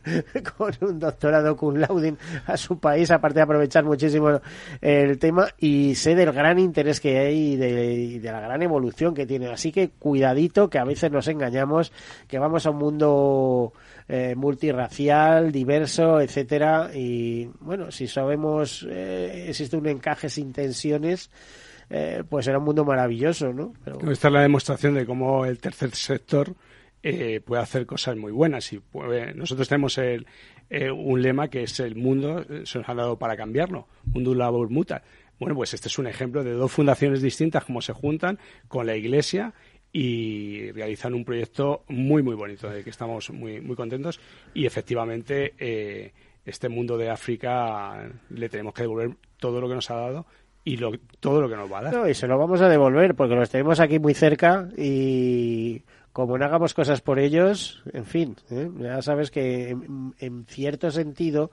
con un doctorado cum laude a su país, aparte de aprovechar muchísimo el tema, y sé del gran interés que hay y de, y de la gran evolución que tiene. Así que cuidadito, que a veces nos engañamos, que vamos a un mundo eh, multirracial, diverso, etcétera, y bueno, si sabemos, eh, existe un encaje sin tensiones, eh, pues será un mundo maravilloso, ¿no? Pero, Esta es la demostración de cómo el tercer sector eh, puede hacer cosas muy buenas. y Nosotros tenemos el, eh, un lema que es el mundo se nos ha dado para cambiarlo, mundo labor muta. Bueno, pues este es un ejemplo de dos fundaciones distintas cómo se juntan con la Iglesia y realizan un proyecto muy muy bonito de que estamos muy muy contentos y efectivamente eh, este mundo de África le tenemos que devolver todo lo que nos ha dado y lo- todo lo que nos va a dar. Y se lo vamos a devolver porque los tenemos aquí muy cerca y como no hagamos cosas por ellos, en fin, ¿eh? ya sabes que en, en cierto sentido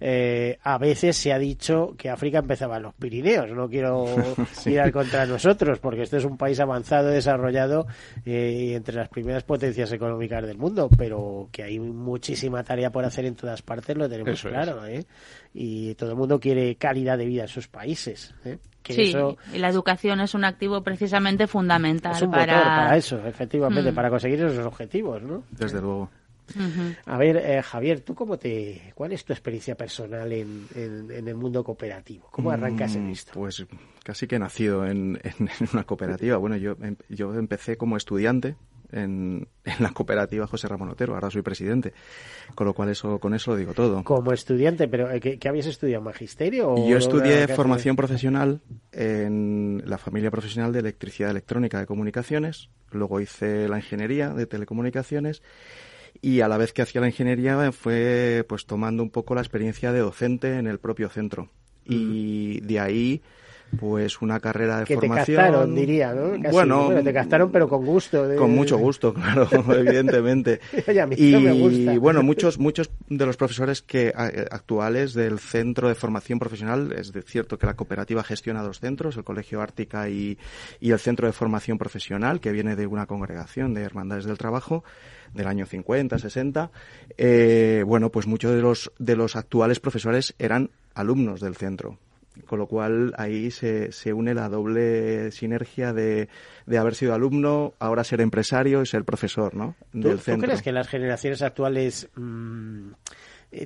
eh, a veces se ha dicho que África empezaba en los Pirineos. No quiero tirar contra nosotros porque este es un país avanzado, desarrollado eh, y entre las primeras potencias económicas del mundo, pero que hay muchísima tarea por hacer en todas partes, lo tenemos Eso es. claro. ¿eh? Y todo el mundo quiere calidad de vida en sus países. ¿eh? Que Sí, eso y la educación es un activo precisamente fundamental es un para... motor para eso, efectivamente, Mm. para conseguir esos objetivos, ¿no? Desde luego. A ver, eh, Javier, ¿tú cómo te, cuál es tu experiencia personal en, en- en el mundo cooperativo? ¿Cómo arrancas en Mm, esto? Pues casi que he nacido en, en- en una cooperativa. Bueno, yo, em- yo empecé como estudiante en, en la cooperativa José Ramón Otero, ahora soy presidente. Con lo cual eso, con eso lo digo todo. Como estudiante, pero eh, ¿qué, qué habías estudiado? ¿Magisterio? o Yo estudié formación profesional en la familia profesional de electricidad electrónica de comunicaciones. Luego hice la ingeniería de telecomunicaciones y a la vez que hacía la ingeniería fue pues tomando un poco la experiencia de docente en el propio centro. Y de ahí pues una carrera de que formación. te captaron, diría, ¿no? Casi, bueno, te captaron, pero con gusto. de- Con mucho gusto, claro, evidentemente. Oye, a mí y no me gusta. bueno, muchos muchos de los profesores que actuales del Centro de Formación Profesional, es de- cierto que la cooperativa gestiona dos centros, el Colegio Ártica y, y el Centro de Formación Profesional, que viene de una congregación de Hermandades del Trabajo del año 50, 60. Eh, bueno, pues muchos de los de los actuales profesores eran alumnos del centro. Con lo cual ahí se, se une la doble sinergia de, de haber sido alumno, ahora ser empresario y ser profesor, ¿no? ¿Tú, Del tú centro. crees que las generaciones actuales mm, eh,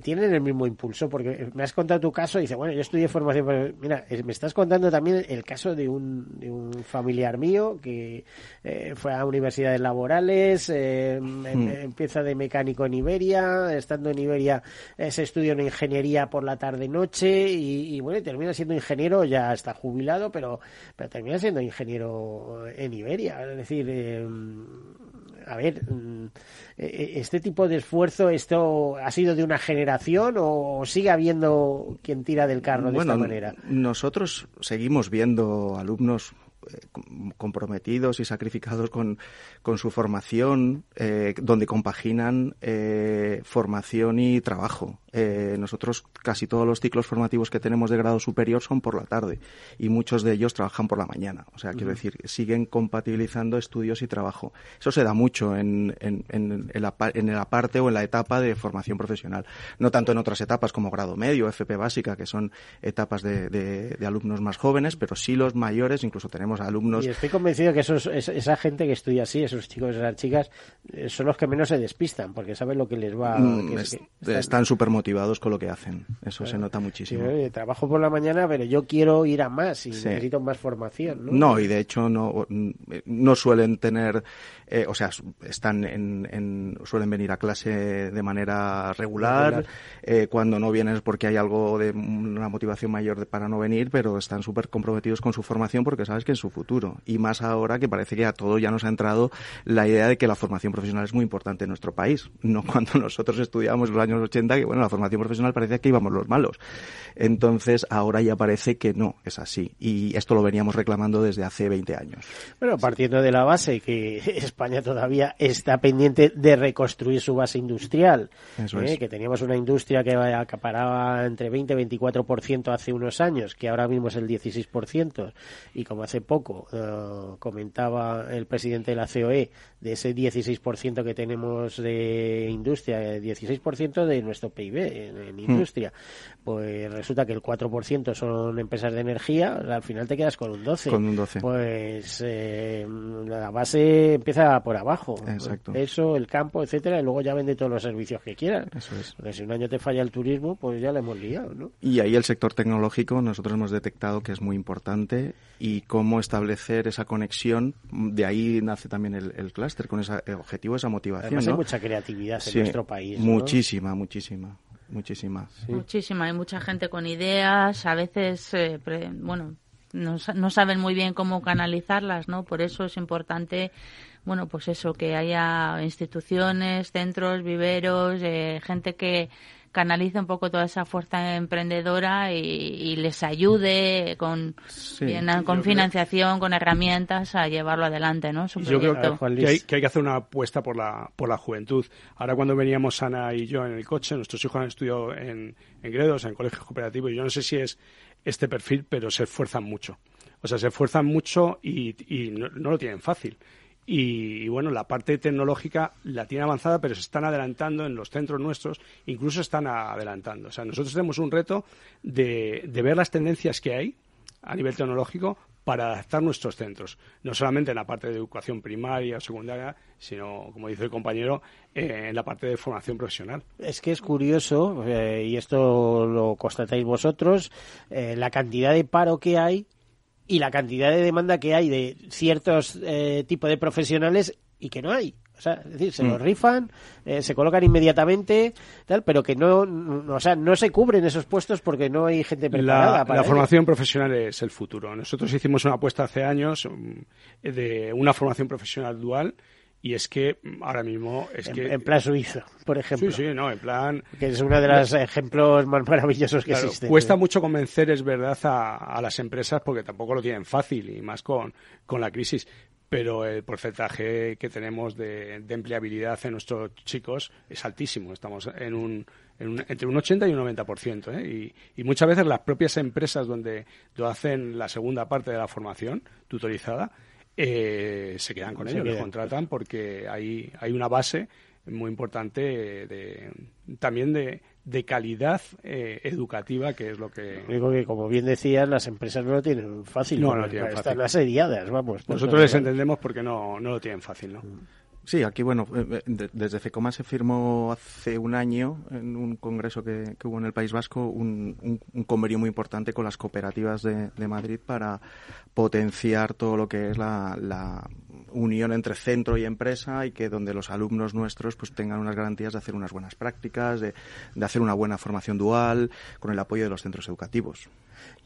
tienen el mismo impulso? Porque me has contado tu caso y dice, bueno, yo estudié formación, pero mira, eh, me estás contando también el caso de un, de un familiar mío que eh, fue a universidades laborales, eh, em- Hmm. empieza de mecánico en Iberia, estando en Iberia eh, se estudia una ingeniería por la tarde-noche y, y, bueno, termina siendo ingeniero, ya está jubilado, pero, pero termina siendo ingeniero en Iberia. Es decir, eh, a ver, mm, eh, este tipo de esfuerzo, ¿esto ha sido de una generación o sigue habiendo quien tira del carro de bueno, esta manera? nosotros seguimos viendo alumnos comprometidos y sacrificados con, con su formación, eh, donde compaginan eh, formación y trabajo. Eh, nosotros casi todos los ciclos formativos que tenemos de grado superior son por la tarde y muchos de ellos trabajan por la mañana. O sea, quiero decir, siguen compatibilizando estudios y trabajo. Eso se da mucho en, en, en, en la, en la parte o en la etapa de formación profesional. No tanto en otras etapas como grado medio, FP básica, que son etapas de, de- de alumnos más jóvenes, pero sí los mayores, incluso tenemos alumnos Y estoy convencido que esos, es- esa gente que estudia así, esos chicos esas chicas, eh, son los que menos se despistan, porque saben lo que les va. mm, que es es- que están- están súper motivados con lo que hacen. Eso se nota muchísimo. oye, trabajo por la mañana, pero yo quiero ir a más y Sí. necesito más formación. ¿no? No, y de hecho no, no suelen tener, eh, o sea, están en, en- suelen venir a clase de manera regular. Regular. eh, cuando no vienen es porque hay algo de una motivación mayor de- para no venir, pero están súper comprometidos con su formación porque sabes que es su futuro. Y más ahora que parece que a todo ya nos ha entrado la idea de que la formación profesional es muy importante en nuestro país. No cuando nosotros estudiábamos los años 80, que bueno, la formación profesional parecía que íbamos los malos. Entonces ahora ya parece que no es así. Y esto lo veníamos reclamando desde hace 20 años. Bueno, partiendo de la base que España todavía está pendiente de reconstruir su base industrial, Eso ¿eh? es. que teníamos una industria que acaparaba entre 20 y 24% hace unos años, que ahora mismo es el 16%, y como hace poco eh, comentaba el presidente de la COE, de ese 16% que tenemos de industria, el 16% de nuestro PIB en, en industria, pues resulta que el 4% son empresas de energía, al final te quedas con un 12%. Con un 12. Pues eh, la base empieza por abajo. Exacto. Eso, el campo, etcétera, y luego ya vende todos los servicios que quieran. Eso es. Porque si un año te falla el turismo, pues ya le hemos liado, ¿no? Y ahí el sector tecnológico nosotros hemos detectado que es muy importante y cómo establecer esa conexión. De ahí nace también el, el clúster, con ese objetivo, esa motivación. Además hay mucha creatividad en nuestro país. ¿no? Muchísima, muchísima, muchísima. Muchísima, hay mucha gente con ideas, a veces, eh, pre- bueno, no, sa- no saben muy bien cómo canalizarlas, ¿no? Por eso es importante, bueno, pues eso, que haya instituciones, centros, viveros, eh, gente que canalice un poco toda esa fuerza emprendedora y, y les ayude con, Sí. bien, Yo con creo- financiación, con herramientas a llevarlo adelante, ¿no? Su Yo creo hay, que hay que hacer una apuesta por la, por la juventud. Ahora cuando veníamos Ana y yo en el coche, nuestros hijos han estudiado en, en Gredos, en colegios cooperativos, y yo no sé si es este perfil, pero se esfuerzan mucho. O sea, se esfuerzan mucho y, y no, no lo tienen fácil. Y, y, bueno, la parte tecnológica la tiene avanzada, pero se están adelantando en los centros nuestros, incluso están adelantando. O sea, nosotros tenemos un reto de, de ver las tendencias que hay a nivel tecnológico para adaptar nuestros centros, no solamente en la parte de educación primaria o secundaria, sino, como dice el compañero, eh, en la parte de formación profesional. Es que es curioso, eh, y esto lo constatáis vosotros, eh, la cantidad de paro que hay y la cantidad de demanda que hay de ciertos eh, tipos de profesionales y que no hay. O sea, es decir, se Mm. los rifan, eh, se colocan inmediatamente, tal, pero que no, no- o sea, no se cubren esos puestos porque no hay gente preparada La, para la ello. formación profesional es el futuro. Nosotros hicimos una apuesta hace años mm, de una formación profesional dual y es que ahora mismo es en, que en plan suizo, por ejemplo. sí, sí, no, en plan Que es uno de los ejemplos más maravillosos que Claro, existen. Cuesta ¿no? mucho convencer, es verdad, a, a las empresas porque tampoco lo tienen fácil y más con, con la crisis. Pero el porcentaje que tenemos de, de empleabilidad en nuestros chicos es altísimo. Estamos en un, en un- entre un 80 y un 90%. ¿eh? Y, y muchas veces las propias empresas donde lo hacen la segunda parte de la formación tutorizada eh, se quedan con ellos, los contratan porque hay, hay una base muy importante de, también de, de calidad eh, educativa, que es lo que... Digo que, como bien decías, las empresas no lo tienen fácil. No, no lo tienen están fácil. asediadas, vamos. Nosotros les entendemos porque no, no lo tienen fácil, ¿no? Sí, aquí, bueno, eh, de- desde FECOMA se firmó hace un año, en un congreso que, hubo en el País Vasco, un, un- convenio muy importante con las cooperativas de, de Madrid para potenciar todo lo que es la unión entre centro y empresa y que donde los alumnos nuestros pues tengan unas garantías de hacer unas buenas prácticas, de, de hacer una buena formación dual, con el apoyo de los centros educativos.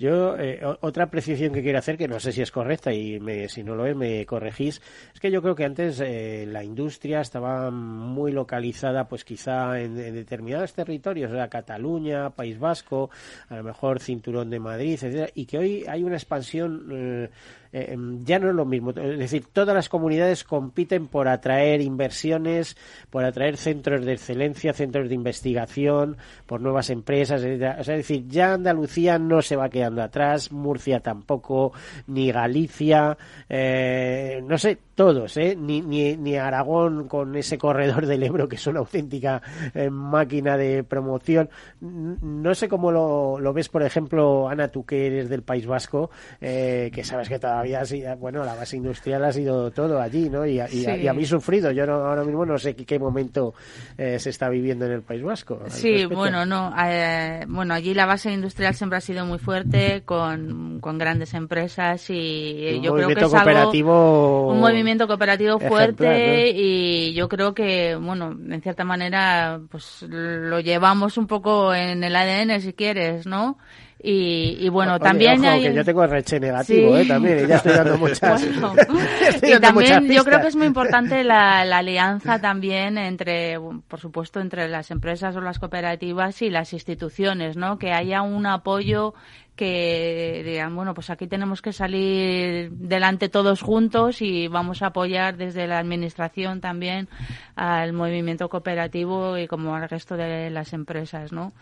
Yo, eh, otra apreciación que quiero hacer, que no sé si es correcta y me- si no lo es, me corregís, es que yo creo que antes eh, la industria estaba muy localizada, pues quizá en, en determinados territorios, o sea, Cataluña, País Vasco, a lo mejor Cinturón de Madrid, etcétera, y que hoy hay una expansión. eh, eh, em, ya no es lo mismo. Es decir, todas las comunidades compiten por atraer inversiones, por atraer centros de excelencia, centros de investigación, por nuevas empresas, etcétera. O sea, es decir, ya Andalucía no se va quedando atrás, Murcia tampoco, ni Galicia, eh, no sé, todos, ¿eh? Ni, ni, ni Aragón con ese corredor del Ebro que es una auténtica eh, máquina de promoción. No sé cómo lo, lo ves, por ejemplo, Ana, tú que eres del País Vasco, eh, que sabes que todavía, bueno, la base industrial ha sido todo allí, ¿no? Y, y, Sí. y habéis sufrido. Yo no- ahora mismo no sé qué, momento eh, se está viviendo en el País Vasco. Sí, respecto. bueno, no. eh, bueno, allí la base industrial siempre ha sido muy fuerte, con, con grandes empresas y Un yo creo que es algo, un movimiento cooperativo fuerte ejemplar, ¿no? y yo creo que, bueno, en cierta manera, pues lo llevamos un poco en el ADN, si quieres, ¿no? Y, y bueno, Oye, también ojo, hay... que yo tengo reche negativo, Sí. ¿eh? También, y ya estoy dando muchas. Bueno, estoy y dando muchas también yo creo que es muy importante la, la alianza también entre, por supuesto, entre las empresas o las cooperativas y las instituciones, ¿no? Que haya un apoyo que digan, bueno, pues aquí tenemos que salir delante todos juntos y vamos a apoyar desde la administración también al movimiento cooperativo y como al resto de las empresas, ¿no?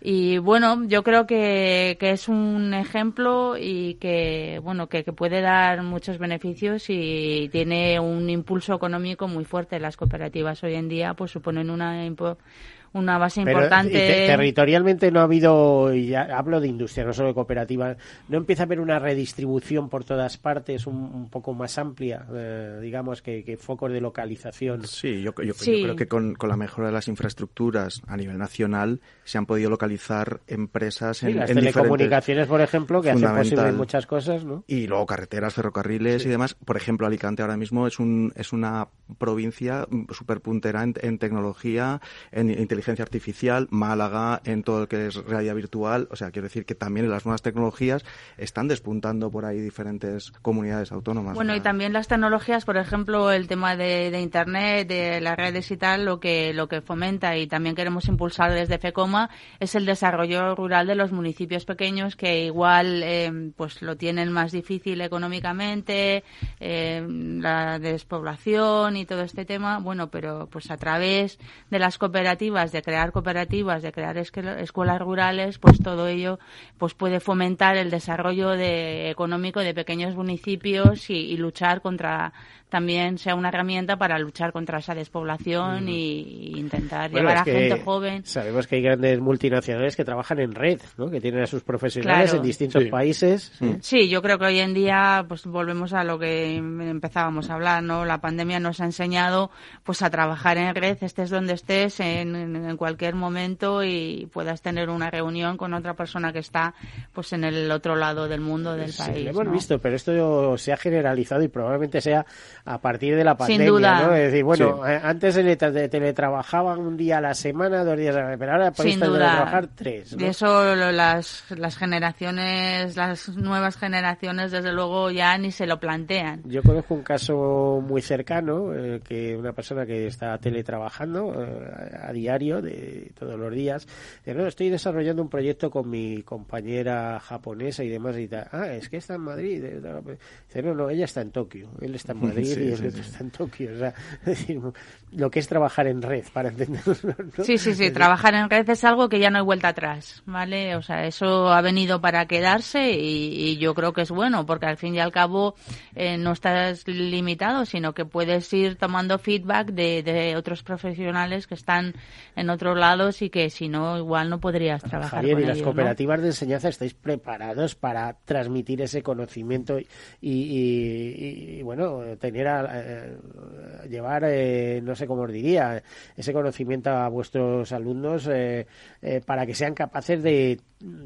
Y bueno, yo creo que, que es un ejemplo y que bueno que, que puede dar muchos beneficios y tiene un impulso económico muy fuerte. Las cooperativas hoy en día pues suponen una una base Pero, importante. te- territorialmente no ha habido, y ya hablo de industria, no solo de cooperativas, no empieza a haber una redistribución por todas partes un, un poco más amplia, eh, digamos, que, que focos de localización. Sí, yo, yo- yo Sí. creo que con, con la mejora de las infraestructuras a nivel nacional se han podido localizar empresas Sí, en, las en diferentes- telecomunicaciones, por ejemplo, que hacen posible muchas cosas, ¿no? Y luego carreteras, ferrocarriles y demás. Por ejemplo, Alicante ahora mismo es, un, es una provincia súper puntera en, en tecnología, en inteligencia artificial, Málaga en todo lo que es realidad virtual. O sea, quiero decir que también en las nuevas tecnologías están despuntando por ahí diferentes comunidades autónomas. Bueno, y también las tecnologías, por ejemplo, el tema de, de Internet, de las redes y tal, lo que, lo que fomenta y también queremos impulsar desde FECOMA es el desarrollo rural de los municipios pequeños que igual eh, pues lo tienen más difícil económicamente, eh, la despoblación y todo este tema. Bueno, pero pues a través de las cooperativas, de crear cooperativas, de crear escuelas rurales, pues todo ello pues puede fomentar el desarrollo de, económico de pequeños municipios y, y luchar contra también sea una herramienta para luchar contra esa despoblación y, y intentar Bueno, llevar a gente joven. Sabemos que hay grandes multinacionales que trabajan en red, ¿no? que tienen a sus profesionales Claro. en distintos Sí. países. ¿sí? Sí, yo creo que hoy en día pues volvemos a lo que empezábamos a hablar, ¿no? La pandemia nos ha enseñado pues a trabajar en red, estés donde estés, en, en, cualquier momento y puedas tener una reunión con otra persona que está pues en el otro lado del mundo del Sí, país. lo hemos ¿no? visto, pero esto se ha generalizado y probablemente sea a partir de la Sin pandemia, duda. ¿no? Es decir, bueno, eh, antes se le- te- teletrabajaban un día a la semana, dos días a la pero ahora podéis Sin teletrabajar tres, ¿no? Y eso lo- las, las generaciones, las nuevas generaciones, desde luego ya ni se lo plantean. Yo conozco un caso muy cercano, eh, que una persona que está teletrabajando eh, a diario, de todos los días, dice, no, estoy desarrollando un proyecto con mi compañera japonesa y demás y tal. Ah, es que está en Madrid. Dice, no, no, ella está en Tokio. Él está en Madrid Sí, y el sí, otro sí. está en Tokio. O sea, es decir, lo que es trabajar en red, para entendernos. ¿no? Sí, sí, sí, trabajar en red es algo que ya no hay vuelta atrás, ¿vale? O sea, eso ha venido para quedarse y, y yo creo que es bueno, porque al fin y al cabo eh, no estás limitado, sino que puedes ir tomando feedback de, de otros profesionales que están en otros lados y que si no, igual no podrías trabajar Javier, con y las cooperativas de enseñanza estáis preparados para transmitir ese conocimiento y, y- y, bueno, tener llevar, eh, no sé cómo os diría, ese conocimiento a vuestros alumnos eh, eh, para que sean capaces de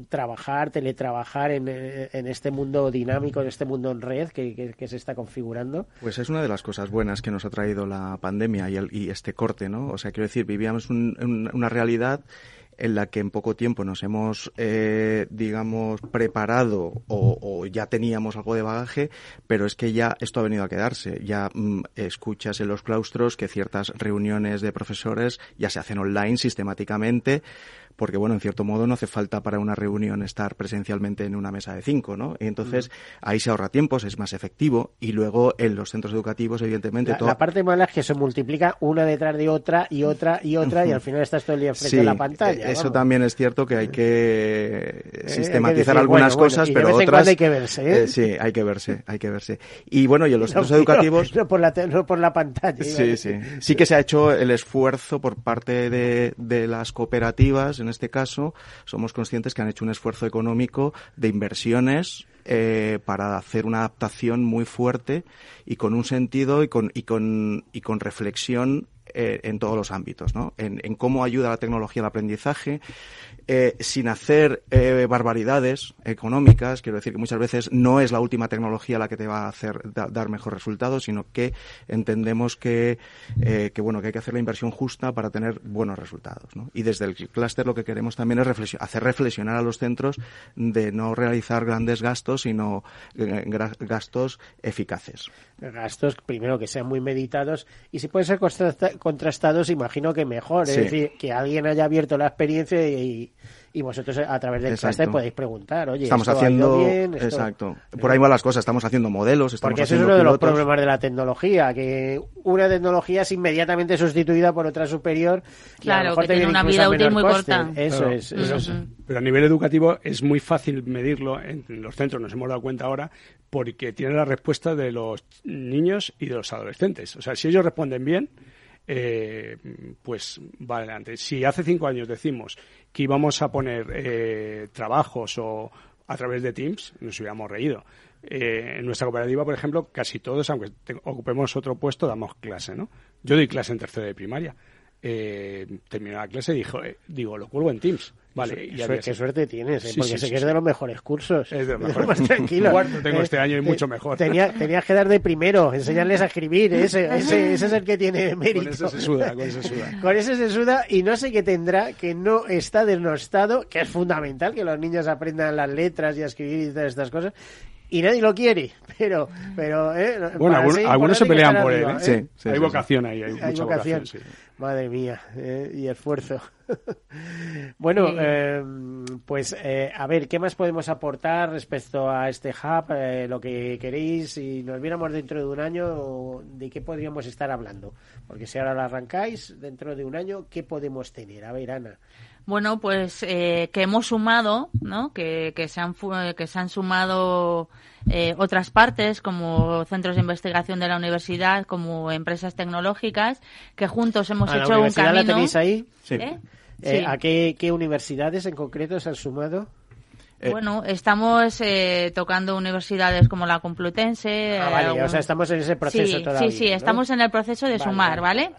trabajar, teletrabajar en, eh, en este mundo dinámico, en este mundo en red que, que- que se está configurando. Pues es una de las cosas buenas que nos ha traído la pandemia y, el- y este corte, ¿no? O sea, quiero decir, vivíamos un- un- una realidad en la que en poco tiempo nos hemos, eh, digamos, preparado o, o ya teníamos algo de bagaje, pero es que ya esto ha venido a quedarse. Ya mm, escuchas en los claustros que ciertas reuniones de profesores ya se hacen online sistemáticamente, porque bueno, en cierto modo no hace falta para una reunión estar presencialmente en una mesa de cinco, ¿no? Y entonces ahí se ahorra tiempos, es más efectivo y luego en los centros educativos, evidentemente, La, todo... la parte mala es que se multiplica una detrás de otra y otra y otra y al final estás todo el día frente Sí, a la pantalla. eh, eso vamos. también es cierto que hay que hay que sistematizar decir, algunas bueno, bueno, cosas, y de pero vez en otras hay que verse, ¿eh? eh, sí, hay que verse, hay que verse. Y bueno, y en los No, centros educativos No, por la, no por la pantalla. Sí, sí. Sí que se ha hecho el esfuerzo por parte de, de las cooperativas, en este caso, somos conscientes que han hecho un esfuerzo económico de inversiones eh, para hacer una adaptación muy fuerte y con un sentido y con, y con, y con reflexión eh, en todos los ámbitos, ¿no? En, cómo ayuda la tecnología al aprendizaje, eh, sin hacer eh, barbaridades económicas. Quiero decir que muchas veces no es la última tecnología la que te va a hacer da- dar mejor resultados, sino que entendemos que, eh, que bueno que hay que hacer la inversión justa para tener buenos resultados. Y desde el clúster lo que queremos también es hacer reflexionar a los centros de no realizar grandes gastos, sino eh, gastos eficaces. Gastos, primero, que sean muy meditados y si pueden ser contrastados, imagino que mejor. Sí. Es decir, que alguien haya abierto la experiencia y, y vosotros a través del Exacto. cluster podéis preguntar, oye, estamos esto ha ido haciendo bien, esto- exacto por ahí van las cosas estamos haciendo modelos estamos Porque ese es uno de los problemas de la tecnología, que una tecnología es inmediatamente sustituida por otra superior. y a lo Claro, mejor que te tiene una vida útil muy coste. corta. Eso Claro, es, eso es. Pero a nivel educativo es muy fácil medirlo en los centros, nos hemos dado cuenta ahora, porque tiene la respuesta de los niños y de los adolescentes. O sea, si ellos responden bien, eh, pues va adelante. Si hace cinco años decimos que íbamos a poner eh, trabajos o a través de Teams, nos hubiéramos reído. Eh, en nuestra cooperativa, por ejemplo, casi todos, aunque ocupemos otro puesto, damos clase, ¿no? Yo doy clase en tercero de primaria. Eh, terminé la clase y dijo, eh, digo, lo cuelgo en Teams. Vale, Qué y suerte- qué suerte tienes, ¿eh? Sí, porque sí, sé sí, que es de los mejores cursos. Es de los mejores. Más tranquilo. Cuarto tengo este año y mucho mejor. Tenía, tenías que dar de primero, enseñarles a escribir. Ese, ese, ese es el que tiene mérito. Con ese se suda, con ese suda. Con ese se suda y no sé qué tendrá que no está denostado, que es fundamental que los niños aprendan las letras y a escribir y todas estas cosas. Y nadie lo quiere, pero, pero, ¿eh? Bueno, algunos, se pelean por él. ¿eh? arriba, Sí, sí, hay sí, vocación ahí, hay, hay mucha vocación. vocación. sí. Madre mía, eh, y esfuerzo. bueno, Sí. eh, pues eh, a ver, ¿qué más podemos aportar respecto a este hub? Eh, lo que queréis, si nos viéramos dentro de un año, ¿de qué podríamos estar hablando? Porque si ahora lo arrancáis, dentro de un año, ¿qué podemos tener? A ver, Ana. Bueno, pues eh, que hemos sumado, ¿no? Que, que se han fu- que se han sumado eh, otras partes como centros de investigación de la universidad, como empresas tecnológicas, que juntos hemos ¿A la hecho un camino. la tenéis ahí? Sí. ¿Eh? Eh, Sí. ¿A qué, qué universidades en concreto se han sumado? Eh, Bueno, estamos eh, tocando universidades como la Complutense. Ah, vale, algún- o sea, estamos en ese proceso sí, todavía. Sí, sí, ¿no? estamos en el proceso de Vale, sumar, vale, ¿vale?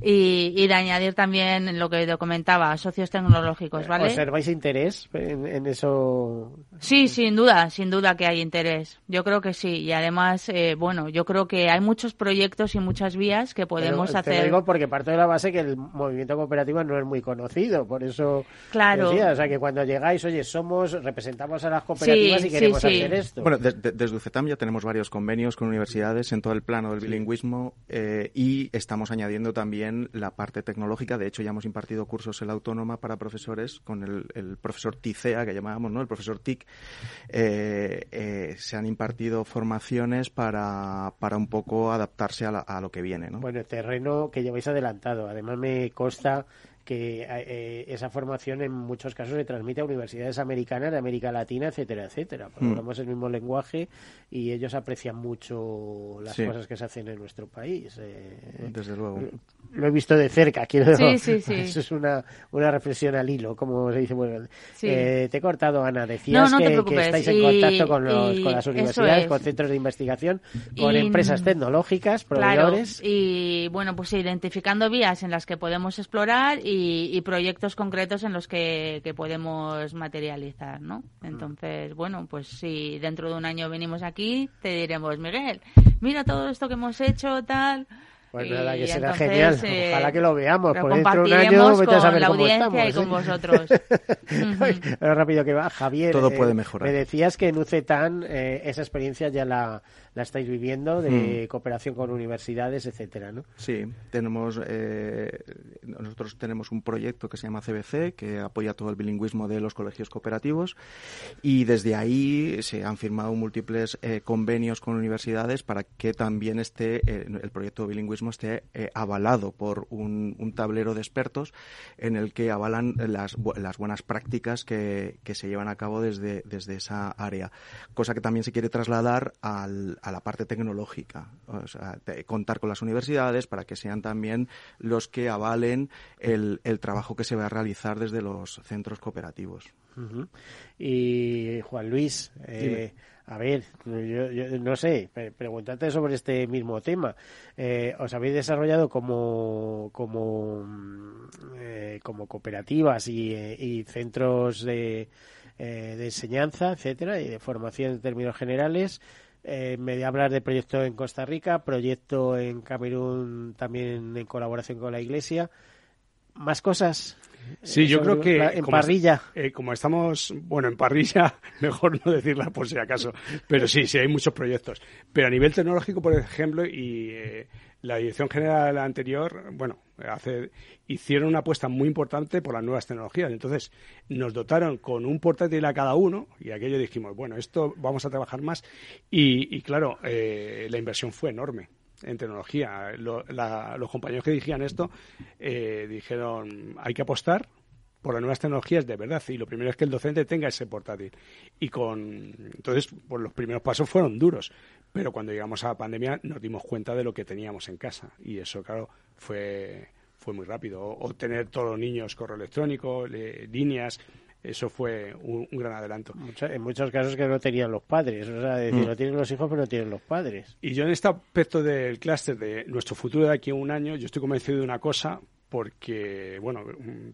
Y, de añadir también lo que te comentaba, socios tecnológicos, ¿vale? ¿Observáis interés en, eso? Sí, sin duda, sin duda que hay interés. Yo creo que sí. Y además, eh, bueno, yo creo que hay muchos proyectos y muchas vías que podemos hacer. Te digo porque parte de la base que el movimiento cooperativo no es muy conocido, por eso claro. decía, o sea, que cuando llegáis, oye, somos, representamos a las cooperativas y queremos hacer esto. Bueno, desde UCETAM ya tenemos varios convenios con universidades en todo el plano del bilingüismo eh, y estamos añadiendo también la parte tecnológica. De hecho, ya hemos impartido cursos en la autónoma para profesores con el, profesor TICEA, que llamábamos, ¿no? El profesor TIC. Eh, eh, se han impartido formaciones para, para un poco adaptarse a, a lo que viene, ¿no? Bueno, el terreno que lleváis adelantado. Además, me consta que eh, esa formación en muchos casos se transmite a universidades americanas de América Latina, etcétera, etcétera. Porque mm. hablamos el mismo lenguaje y ellos aprecian mucho las cosas que se hacen en nuestro país. Eh, Desde luego. Lo he visto de cerca, quiero decir. Sí, sí, Eso es una, una reflexión al hilo, como se dice. Bueno, eh, te he cortado, Ana. Decías que, estáis en contacto con, los, con las universidades, con centros de investigación, con empresas tecnológicas, proveedores. y bueno, pues identificando vías en las que podemos explorar y y, proyectos concretos en los que, podemos materializar, ¿no? Entonces, bueno, pues si dentro de un año venimos aquí, te diremos, Miguel, mira todo esto que hemos hecho, tal. Pues nada, que será genial. Eh, Ojalá que lo veamos. Por dentro de un año, vete a saber la cómo audiencia y con vosotros. rápido que va, Javier. Todo puede eh, mejorar. Me decías que en UCETAN eh, esa experiencia ya la, la estáis viviendo de mm. cooperación con universidades, etcétera, ¿no? Sí, tenemos eh, nosotros tenemos un proyecto que se llama CBC que apoya todo el bilingüismo de los colegios cooperativos y desde ahí se han firmado múltiples eh, convenios con universidades para que también esté eh, el proyecto de bilingüismo esté avalado por un, tablero de expertos en el que avalan las, las buenas prácticas que, que se llevan a cabo desde, desde esa área, cosa que también se quiere trasladar al a la parte tecnológica, o sea, contar con las universidades para que sean también los que avalen el, el trabajo que se va a realizar desde los centros cooperativos. Y Juan Luis, eh, a ver, yo, no sé, pregúntate sobre este mismo tema. Eh, ¿Os habéis desarrollado como como, mm, eh, como cooperativas y, y centros de, de enseñanza, etcétera, y de formación en términos generales? Eh, me hablar de proyecto en Costa Rica, proyecto en Camerún también en colaboración con la Iglesia. ¿Más cosas? Sí, yo creo que... En parrilla. Eh, como estamos, bueno, en parrilla, mejor no decirla por si acaso, pero sí, sí, hay muchos proyectos. Pero a nivel tecnológico, por ejemplo, y eh, la dirección general anterior, bueno, hace, hicieron una apuesta muy importante por las nuevas tecnologías. Entonces, nos dotaron con un portátil a cada uno y aquello dijimos, bueno, esto vamos a trabajar más. Y, claro, eh, la inversión fue enorme en tecnología. los compañeros que dirigían esto eh, dijeron, hay que apostar por las nuevas tecnologías de verdad y lo primero es que el docente tenga ese portátil y con entonces pues los primeros pasos fueron duros pero cuando llegamos a la pandemia nos dimos cuenta de lo que teníamos en casa y eso, claro, fue, fue muy rápido. O, tener todos los niños correo electrónico, líneas, eso fue un, gran adelanto. en muchos casos que no tenían los padres, o sea, decir, mm. no tienen los hijos, pero no tienen los padres. Y yo en este aspecto del clúster de nuestro futuro de aquí a un año, yo estoy convencido de una cosa, porque, bueno,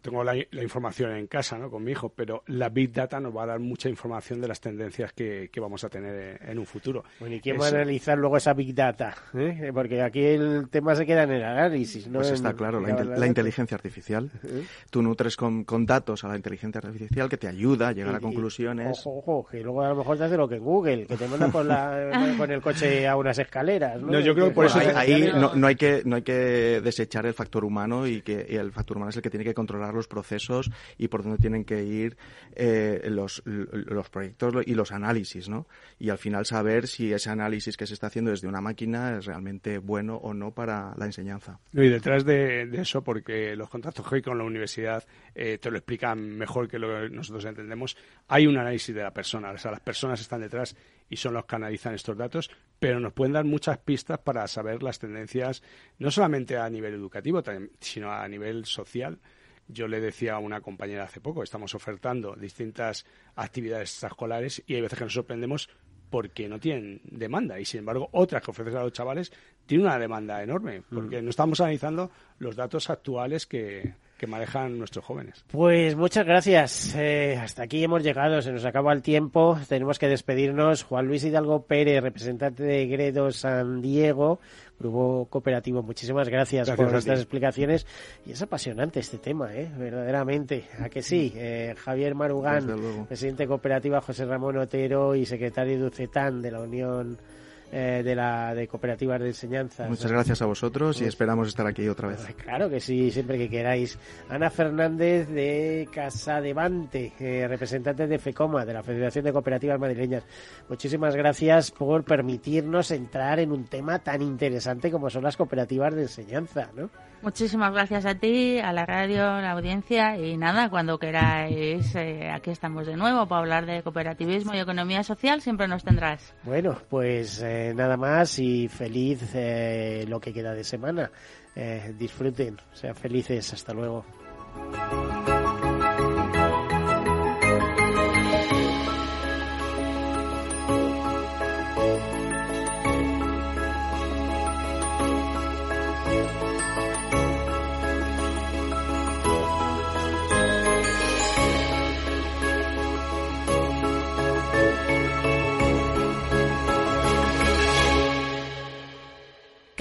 tengo la, información en casa, ¿no? Con mi hijo, pero la Big Data nos va a dar mucha información de las tendencias que, vamos a tener en un futuro. Bueno, ¿y quién va a analizar luego esa Big Data? ¿Eh? Porque aquí el tema se queda en el análisis, ¿no? Pues está claro, la, inteligencia artificial. ¿Eh? Tú nutres con, datos a la inteligencia artificial que te ayuda a llegar a conclusiones. ojo, ojo, que luego a lo mejor te hace lo que Google, que te manda con, la, con el coche a unas escaleras, ¿no? yo creo que por eso... Ahí, no, no, hay que, no hay que desechar el factor humano y que el factor humano es el que tiene que controlar los procesos y por dónde tienen que ir eh, los, los proyectos y los análisis, ¿no? Y al final saber si ese análisis que se está haciendo desde una máquina es realmente bueno o no para la enseñanza. Y detrás de, eso, porque los contactos que hay con la universidad eh, te lo explican mejor que lo que nosotros entendemos, hay un análisis de la persona, o sea, las personas están detrás y son los que analizan estos datos, pero nos pueden dar muchas pistas para saber las tendencias, no solamente a nivel educativo, sino a nivel social. Yo le decía a una compañera hace poco, estamos ofertando distintas actividades extraescolares y hay veces que nos sorprendemos porque no tienen demanda y sin embargo otras que ofrecen a los chavales tienen una demanda enorme porque no estamos analizando los datos actuales que, que manejan nuestros jóvenes. Pues muchas gracias. Eh, hasta aquí hemos llegado, se nos acaba el tiempo, tenemos que despedirnos. Juan Luis Hidalgo Pérez, representante de Gredo San Diego, Grupo Cooperativo, muchísimas gracias, por estas explicaciones. Y es apasionante este tema, ¿eh? verdaderamente. ¿A que sí? Eh, Javier Marugán, presidente de Cooperativa, José Ramón Otero y secretario de UCETAN de la Unión eh, de la de cooperativas de enseñanza. Muchas gracias a vosotros y esperamos estar aquí otra vez. Claro que sí, siempre que queráis. Ana Fernández de Casa Casadevante, eh, representante de FECOMA, de la Federación de Cooperativas Madrileñas. Muchísimas gracias por permitirnos entrar en un tema tan interesante como son las cooperativas de enseñanza, ¿no? Muchísimas gracias a ti, a la radio, a la audiencia y nada, cuando queráis, eh, aquí estamos de nuevo para hablar de cooperativismo y economía social, siempre nos tendrás. Bueno, pues eh, nada más y feliz eh, lo que queda de semana. disfruten, sean felices, hasta luego.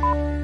thank you